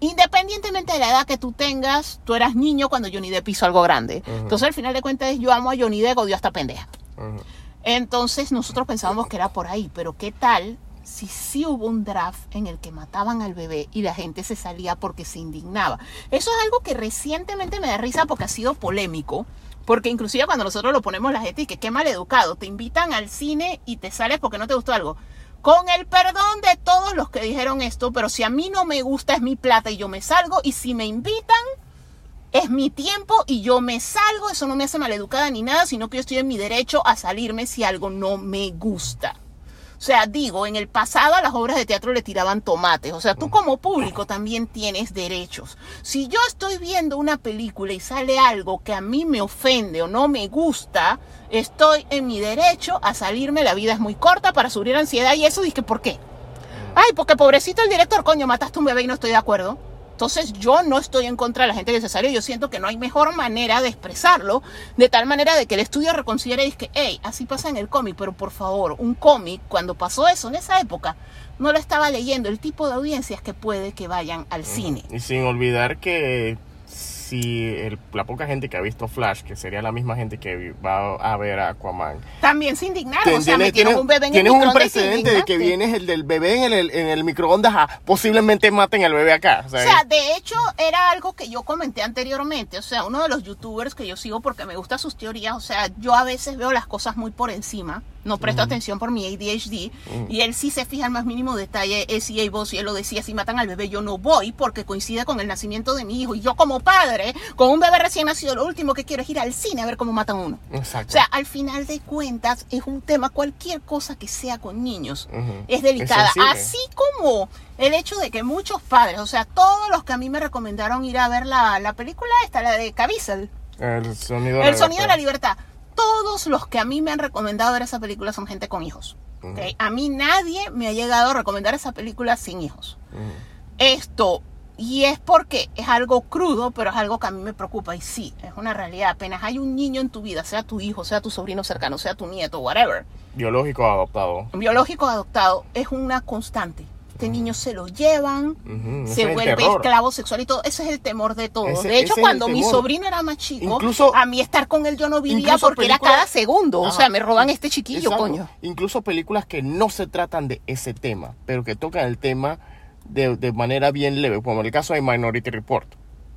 independientemente de la edad que tú tengas, tú eras niño cuando Johnny Depp hizo algo grande. Entonces al final de cuentas yo amo a Johnny Depp, odio a esta pendeja. Entonces nosotros pensábamos que era por ahí, pero ¿qué tal si sí hubo un draft en el que mataban al bebé y la gente se salía porque se indignaba? Eso es algo que recientemente me da risa porque ha sido polémico. Porque inclusive cuando nosotros lo ponemos la gente y que qué mal educado, te invitan al cine y te sales porque no te gustó algo. Con el perdón de todos los que dijeron esto, pero si a mí no me gusta es mi plata y yo me salgo y si me invitan es mi tiempo y yo me salgo, eso no me hace maleducada ni nada, sino que yo estoy en mi derecho a salirme si algo no me gusta. O sea, digo, en el pasado a las obras de teatro le tiraban tomates. O sea, tú como público también tienes derechos. Si yo estoy viendo una película y sale algo que a mí me ofende o no me gusta, estoy en mi derecho a salirme. La vida es muy corta para subir ansiedad y eso dije, ¿por qué? Ay, porque pobrecito el director, coño, mataste un bebé y no estoy de acuerdo. Entonces yo no estoy en contra de la gente que se salió, yo siento que no hay mejor manera de expresarlo, de tal manera de que el estudio reconsidere y es que, hey, así pasa en el cómic, pero por favor, un cómic, cuando pasó eso en esa época, no lo estaba leyendo el tipo de audiencias que puede que vayan al cine. Y sin olvidar que si el- la poca gente que ha visto Flash, que sería la misma gente que va a ver a Aquaman, También se indignaron, o sea, Tienes- tienes- un bebé en tienes el un precedente de que indignaste. viene el del bebé en el, en el microondas a posiblemente maten al bebé acá. O sea, O sea, de hecho, era algo que yo comenté anteriormente. O sea, uno de los youtubers que yo sigo porque me gustan sus teorías. O sea, yo a veces veo las cosas muy por encima. No presto atención por mi ADHD. Y él sí se fija al más mínimo detalle. Es y vos, y él lo decía: si matan al bebé, yo no voy porque coincide con el nacimiento de mi hijo. Y yo, como padre, con un bebé recién nacido, lo último que quiero es ir al cine a ver cómo matan a uno. exacto. O sea, al final de cuentas, es un tema, cualquier cosa que sea con niños es delicada. Es. Así como el hecho de que muchos padres, o sea, todos los que a mí me recomendaron ir a ver la, la película esta, la de Caviezel, el sonido El sonido de la libertad, todos los que a mí me han recomendado ver esa película son gente con hijos. A mí nadie me ha llegado a recomendar esa película sin hijos. Esto, y es porque es algo crudo, pero es algo que a mí me preocupa. Y sí, es una realidad. Apenas hay un niño en tu vida, sea tu hijo, sea tu sobrino cercano, sea tu nieto, whatever, Biológico adoptado. biológico adoptado, es una constante. Este niño se lo llevan, se es vuelve esclavo sexual y todo. Ese es el temor de todos. Ese- de hecho, cuando mi sobrino era más chico, Incluso- a mí estar con él yo no vivía porque era cada segundo. O sea, me roban este chiquillo, Exacto. coño. Incluso películas que no se tratan de ese tema, pero que tocan el tema de, de manera bien leve, como en el caso de Minority Report.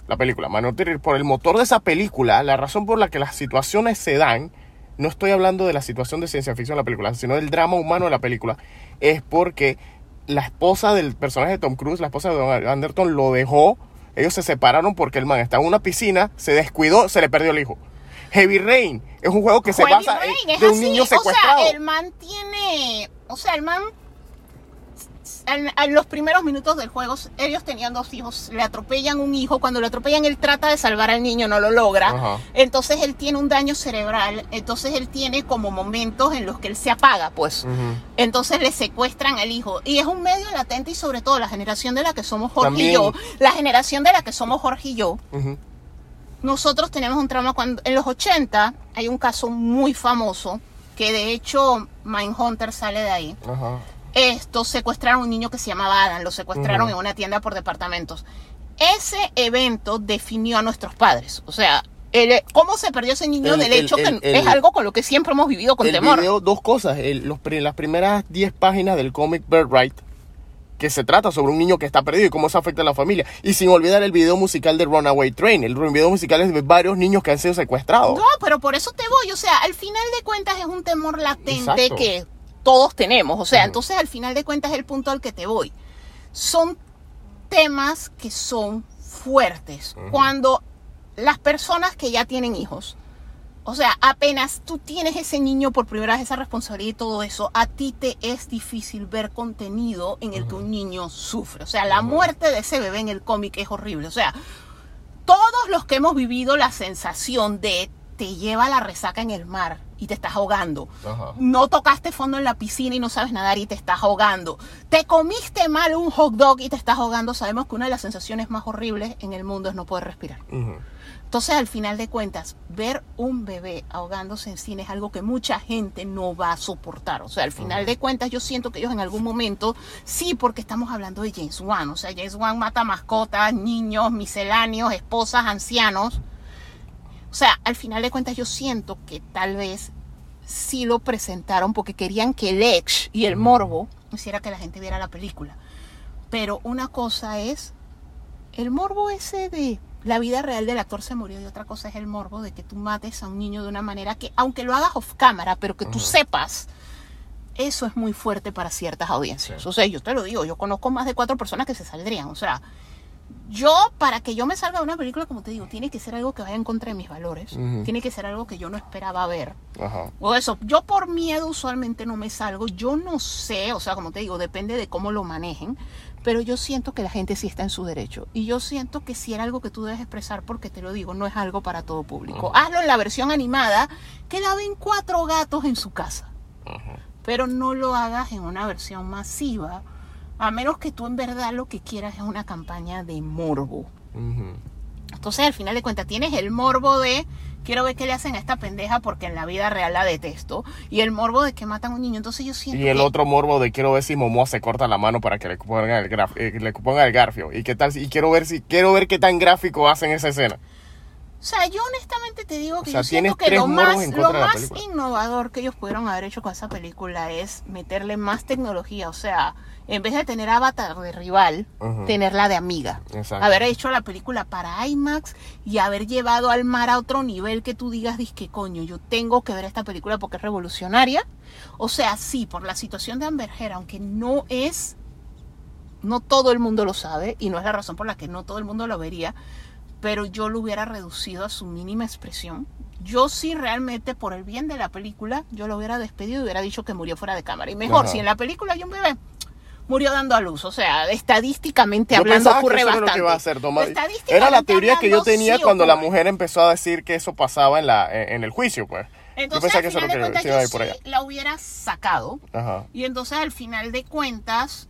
La película Minority Report, el motor de esa película, la razón por la que las situaciones se dan, no estoy hablando de la situación de ciencia ficción de la película, sino del drama humano de la película, es porque la esposa del personaje de Tom Cruise, la esposa de Don Anderton, lo dejó. Ellos se separaron porque el man estaba en una piscina, se descuidó, se le perdió el hijo. Heavy Rain es un juego que se Heavy basa Rain, en- de un así. niño secuestrado. O sea, el man tiene. O sea, el man. En, en los primeros minutos del juego, ellos tenían dos hijos. Le atropellan un hijo. Cuando le atropellan, él trata de salvar al niño, no lo logra. Ajá. Entonces él tiene un daño cerebral. Entonces él tiene como momentos en los que él se apaga, pues. Entonces le secuestran al hijo. Y es un medio latente y sobre todo la generación de la que somos Jorge También. y yo. La generación de la que somos Jorge y yo nosotros tenemos un trauma cuando en los 80 hay un caso muy famoso que de hecho Mindhunter sale de ahí. Ajá. Esto secuestraron a un niño que se llamaba Adam, lo secuestraron Ujú. en una tienda por departamentos. Ese evento definió a nuestros padres, o sea, el- cómo se perdió ese niño El- del el- hecho que el- es algo con lo que siempre hemos vivido con temor. video, dos cosas. Los, las primeras 10 páginas del cómic Birthright, que se trata sobre un niño que está perdido y cómo eso afecta a la familia. Y sin olvidar el video musical de Runaway Train. El video musical es de varios niños que han sido secuestrados. No, pero por eso te voy. O sea, al final de cuentas es un temor latente Exacto. que todos tenemos. O sea, Ujú. entonces al final de cuentas es el punto al que te voy. Son temas que son fuertes. Cuando las personas que ya tienen hijos, o sea, apenas tú tienes ese niño por primera vez, esa responsabilidad y todo eso, a ti te es difícil ver contenido en el que un niño sufre. O sea, la muerte de ese bebé en el cómic es horrible. O sea, todos los que hemos vivido la sensación de te lleva la resaca en el mar y te estás ahogando. Ajá. No tocaste fondo en la piscina y no sabes nadar y te estás ahogando. Te comiste mal un hot dog y te estás ahogando. Sabemos que una de las sensaciones más horribles en el mundo es no poder respirar. Ujú. Entonces, al final de cuentas, ver un bebé ahogándose en cine es algo que mucha gente no va a soportar. O sea, al final de cuentas, yo siento que ellos en algún momento, sí, porque estamos hablando de James Wan. O sea, James Wan mata mascotas, niños, misceláneos, esposas, ancianos. O sea, al final de cuentas, yo siento que tal vez sí lo presentaron porque querían que el Edge y el morbo hiciera que la gente viera la película. Pero una cosa es el morbo ese de la vida real del actor se murió y otra cosa es el morbo de que tú mates a un niño de una manera que, aunque lo hagas off cámara, pero que tú sepas, eso es muy fuerte para ciertas audiencias. Sí. O sea, yo te lo digo, yo conozco más de cuatro personas que se saldrían. O sea, Yo, para que yo me salga de una película, como te digo, tiene que ser algo que vaya en contra de mis valores. Ujú. Tiene que ser algo que yo no esperaba ver. Ajá. O eso, yo por miedo usualmente no me salgo. Yo no sé, o sea, como te digo, depende de cómo lo manejen. Pero yo siento que la gente sí está en su derecho. Y yo siento que si era algo que tú debes expresar, porque te lo digo, no es algo para todo público. Hazlo en la versión animada, que la ven cuatro gatos en su casa. Pero no lo hagas en una versión masiva, a menos que tú en verdad lo que quieras es una campaña de morbo. Entonces, al final de cuentas, tienes el morbo de quiero ver qué le hacen a esta pendeja porque en la vida real la detesto. Y el morbo de que matan a un niño. Entonces, yo siento Y el que- otro morbo de quiero ver si Momoa se corta la mano para que le pongan el, graf- eh, le pongan el garfio. Y qué tal si- y quiero ver si quiero ver qué tan gráfico hacen esa escena. O sea, yo honestamente te digo que O sea, yo siento que lo más, lo más innovador que ellos pudieron haber hecho con esa película es meterle más tecnología. O sea, en vez de tener Avatar de rival, tenerla de amiga. Exacto. Haber hecho la película para IMAX y haber llevado al mar a otro nivel que tú digas, que coño, yo tengo que ver esta película porque es revolucionaria. O sea, sí, por la situación de Amber Heard, aunque no es no todo el mundo lo sabe y no es la razón por la que no todo el mundo lo vería, pero yo lo hubiera reducido a su mínima expresión. Yo sí realmente por el bien de la película, yo lo hubiera despedido y hubiera dicho que murió fuera de cámara. Y mejor, Ajá. si en la película hay un bebé, murió dando a luz. O sea, estadísticamente Yo hablando pensaba que ocurre eso era lo bastante. que iba a hacer, Tomás. Era la teoría que yo hablando, tenía sí cuando la ocurre. mujer empezó a decir que eso pasaba en la en, en el juicio, pues. yo Entonces, pensaba al que eso era final de que cuentas, iba a yo ir por allá. sí la hubiera sacado. Ajá. Y entonces al final de cuentas,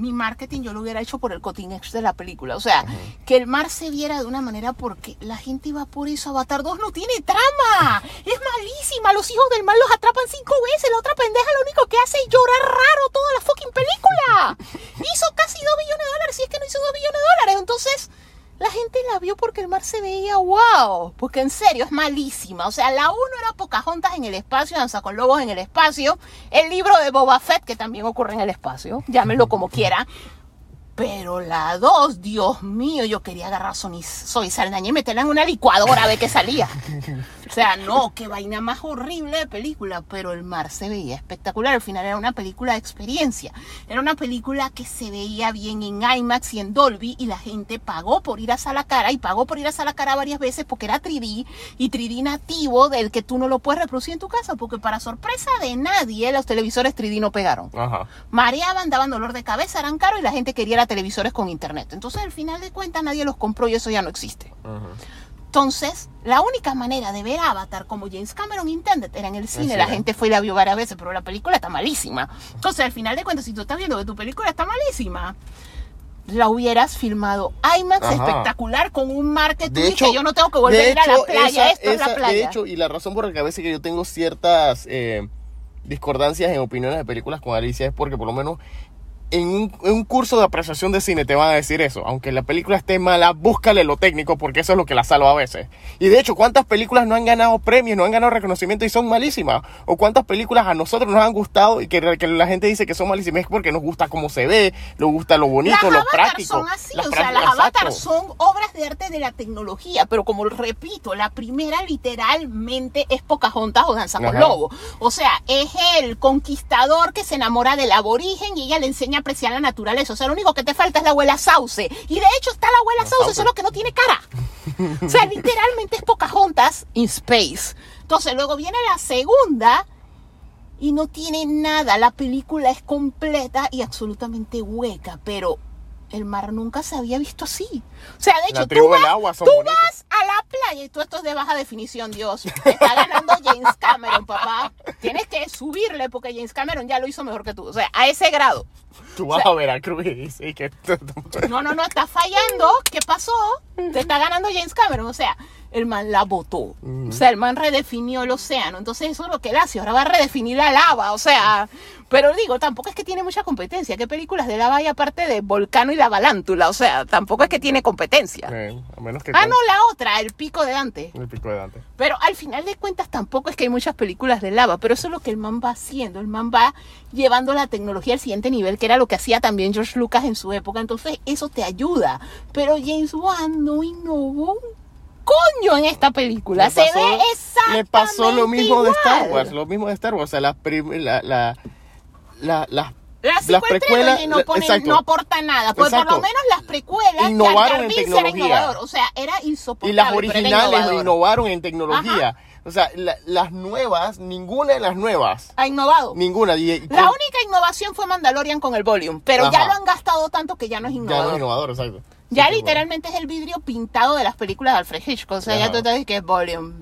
mi marketing yo lo hubiera hecho por el cutting edge de la película. O sea, que el mar se viera de una manera porque la gente iba por eso. Avatar 2 no tiene trama. Es malísima. Los hijos del mar los atrapan cinco veces. La otra pendeja lo único que hace es llorar raro toda la fucking película. Hizo casi 2 billones de dólares. Si es que no hizo 2 billones de dólares. Entonces... La gente la vio porque el mar se veía wow, porque en serio es malísima. O sea, la 1 era Pocahontas en el espacio, Danza con Lobos en el espacio, el libro de Boba Fett que también ocurre en el espacio, llámenlo como quiera. Pero la 2, Dios mío, yo quería agarrar Sony, Soy Saldaña y meterla en una licuadora a ver qué salía. O sea, no, qué vaina más horrible de película, pero el mar se veía espectacular. Al final era una película de experiencia. Era una película que se veía bien en IMAX y en Dolby y la gente pagó por ir a Sala Cara y pagó por ir a Sala Cara varias veces porque era 3D y 3D nativo del que tú no lo puedes reproducir en tu casa porque para sorpresa de nadie los televisores 3D no pegaron Ajá. mareaban, daban dolor de cabeza, eran caros y la gente quería televisores con internet. Entonces, al final de cuentas, nadie los compró y eso ya no existe. Ajá. Entonces, la única manera de ver Avatar como James Cameron intended era en el cine. cine. La gente fue y la vio varias veces, pero la película está malísima. Entonces, al final de cuentas, si tú estás viendo que tu película está malísima, la hubieras filmado IMAX Ajá. espectacular con un marketing De hecho, que yo no tengo que volver a ir a la playa. esa- Esto es esa- la playa. De hecho, y la razón por la que a veces que yo tengo ciertas eh, discordancias en opiniones de películas con Alicia es porque por lo menos en un, en un curso de apreciación de cine te van a decir eso. Aunque la película esté mala, búscale lo técnico porque eso es lo que la salva a veces. Y de hecho, ¿cuántas películas no han ganado premios, no han ganado reconocimiento y son malísimas? ¿O cuántas películas a nosotros nos han gustado y que, que la gente dice que son malísimas? Es porque nos gusta cómo se ve, nos gusta lo bonito, las lo práctico. son así, Las o sea, las. Avatar son obras de arte de la tecnología, pero como repito, la primera literalmente es Pocahontas o Danza con. Lobo. O sea, es el conquistador que se enamora del aborigen y ella le enseña apreciar la naturaleza. O sea, lo único que te falta es la abuela Sauce. Y de hecho está la abuela La Sauce, Sauce. solo que no tiene cara. O sea, literalmente es Pocahontas in space. Entonces, luego viene la segunda y no tiene nada. La película es completa y absolutamente hueca, pero el mar nunca se había visto así. O sea, de hecho, tú, vas, agua son tú bonitos. vas a la playa y tú esto es de baja definición, Dios. Te está ganando James Cameron, papá. Tienes que subirle porque James Cameron ya lo hizo mejor que tú. O sea, a ese grado. Tú vas a Veracruz y dices que... No, no, no, está fallando. ¿Qué pasó? Te está ganando James Cameron. O sea, el man la botó. O sea, el man redefinió el océano. Entonces, eso es lo que él hace. Ahora va a redefinir la lava. O sea, pero digo, tampoco es que tiene mucha competencia. ¿Qué películas de lava hay aparte de Volcano y la Balántula? O sea, tampoco es que tiene competencia. Eh, a menos que... Ah, con- no, la otra, el pico de Dante. El pico de Dante. Pero al final de cuentas tampoco es que hay muchas películas de lava, pero eso es lo que el man va haciendo. El man va llevando la tecnología al siguiente nivel, que era lo que hacía también George Lucas en su época. Entonces eso te ayuda. Pero James Wan no innovó coño en esta película. Le Se pasó- ve exactamente Le pasó lo mismo de Star. Wars, lo mismo de Star Wars. O sea, las la, la, la- las Las, precuelas no, no aportan nada, porque por lo menos las precuelas innovaron en tecnología. O sea, era insoportable. Y las originales innovaron en tecnología. O sea, las nuevas, ninguna de las nuevas. Ha innovado. Ninguna. la única innovación fue Mandalorian con el volume, pero ya lo han gastado tanto que ya no es innovador. Ya no es innovador, exacto. Ya literalmente es el vidrio pintado de las películas de Alfred Hitchcock. O sea, ya tú te dices que es volume.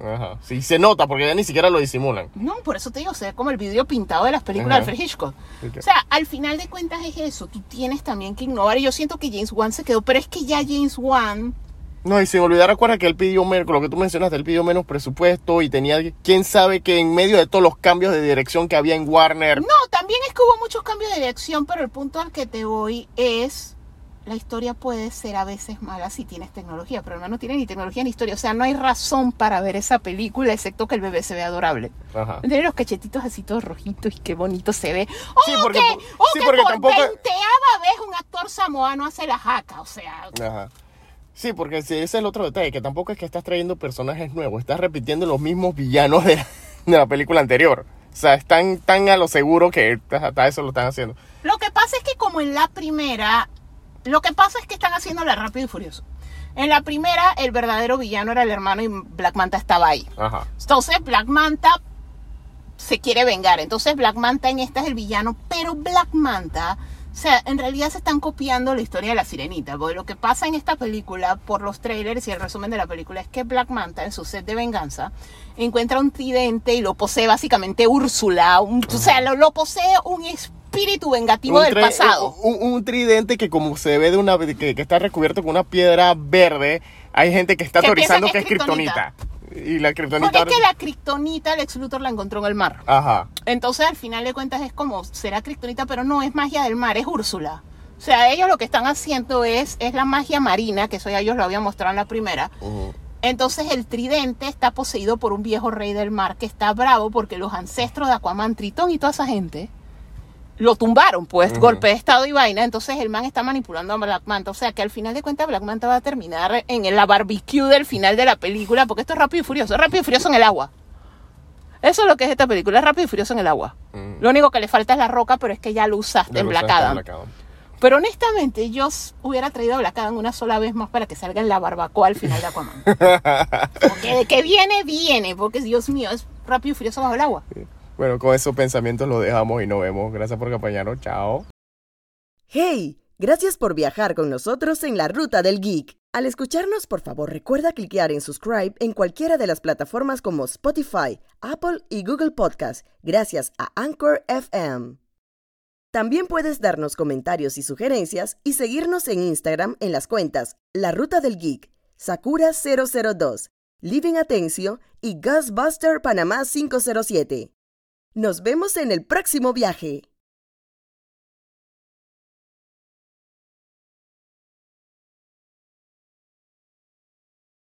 Ajá. Sí, se nota porque ya ni siquiera lo disimulan. No, por eso te digo, se ve como el vidrio pintado de las películas de Alfred Hitchcock. O sea, al final de cuentas es eso. Tú tienes también que innovar. Y yo siento que James Wan se quedó, pero es que ya James Wan. No, y sin olvidar, recuerda que él pidió menos, lo que tú mencionaste, él pidió menos presupuesto y tenía, quién sabe que en medio de todos los cambios de dirección que había en Warner. No, también es que hubo muchos cambios de dirección, pero el punto al que te voy es la historia puede ser a veces mala si tienes tecnología, pero no tiene ni tecnología ni historia. O sea, no hay razón para ver esa película, excepto que el bebé se ve adorable. Tiene los cachetitos así todos rojitos y qué bonito se ve. O sí, porque, que, o sí, que porque por tampoco... vez un actor samoano hace la jaca, o sea... Ajá. Sí, porque ese es el otro detalle, que tampoco es que estás trayendo personajes nuevos, estás repitiendo los mismos villanos de, la película anterior. O sea, están tan a lo seguro que hasta eso lo están haciendo. Lo que pasa es que como en la primera lo que pasa es que están haciendo la Rápido y Furioso. En la primera, el verdadero villano era el hermano y Black Manta estaba ahí. Entonces, Black Manta se quiere vengar. Entonces, Black Manta en esta es el villano, pero Black Manta, o sea, en realidad se están copiando la historia de la sirenita. Porque lo que pasa en esta película, por los trailers y el resumen de la película, es que Black Manta, en su set de venganza, encuentra un tridente y lo posee básicamente Úrsula. o sea, lo, lo posee un espíritu vengativo del pasado. Un, tridente que como se ve de una que, está recubierto con una piedra verde, hay gente que está teorizando que es kriptonita. Y la kriptonita. es que la kriptonita, Lex Luthor la encontró en el mar. Ajá. Entonces, al final de cuentas, es como, será kriptonita, pero no es magia del mar, es Úrsula. O sea, ellos lo que están haciendo es, es la magia marina, que eso ya ellos lo habían mostrado en la primera. Entonces el tridente está poseído por un viejo rey del mar que está bravo porque los ancestros de Aquaman, Tritón y toda esa gente lo tumbaron, pues, golpe de estado y vaina. Entonces el man está manipulando a Black Manta. O sea que al final de cuentas Black Manta va a terminar en la barbecue del final de la película, porque esto es rápido y furioso, rápido y furioso en el agua. Eso es lo que es esta película, es rápido y furioso en el agua. Lo único que le falta es la roca, pero es que ya lo usaste en Black Adam. Pero honestamente, yo hubiera traído a Black Adam una sola vez más para que salga en la barbacoa al final de Aquaman. porque de que viene, viene, porque Dios mío, es rápido y furioso bajo el agua. Bueno, con esos pensamientos lo dejamos y nos vemos. Gracias por acompañarnos. Chao. ¡Hey! Gracias por viajar con nosotros en la ruta del geek. Al escucharnos, por favor, recuerda cliquear en subscribe en cualquiera de las plataformas como Spotify, Apple y Google Podcast, gracias a Anchor FM. También puedes darnos comentarios y sugerencias y seguirnos en Instagram en las cuentas La Ruta del Geek, Sakura002, Living Atencio y Ghostbuster Panamá 507. Nos vemos en el próximo viaje.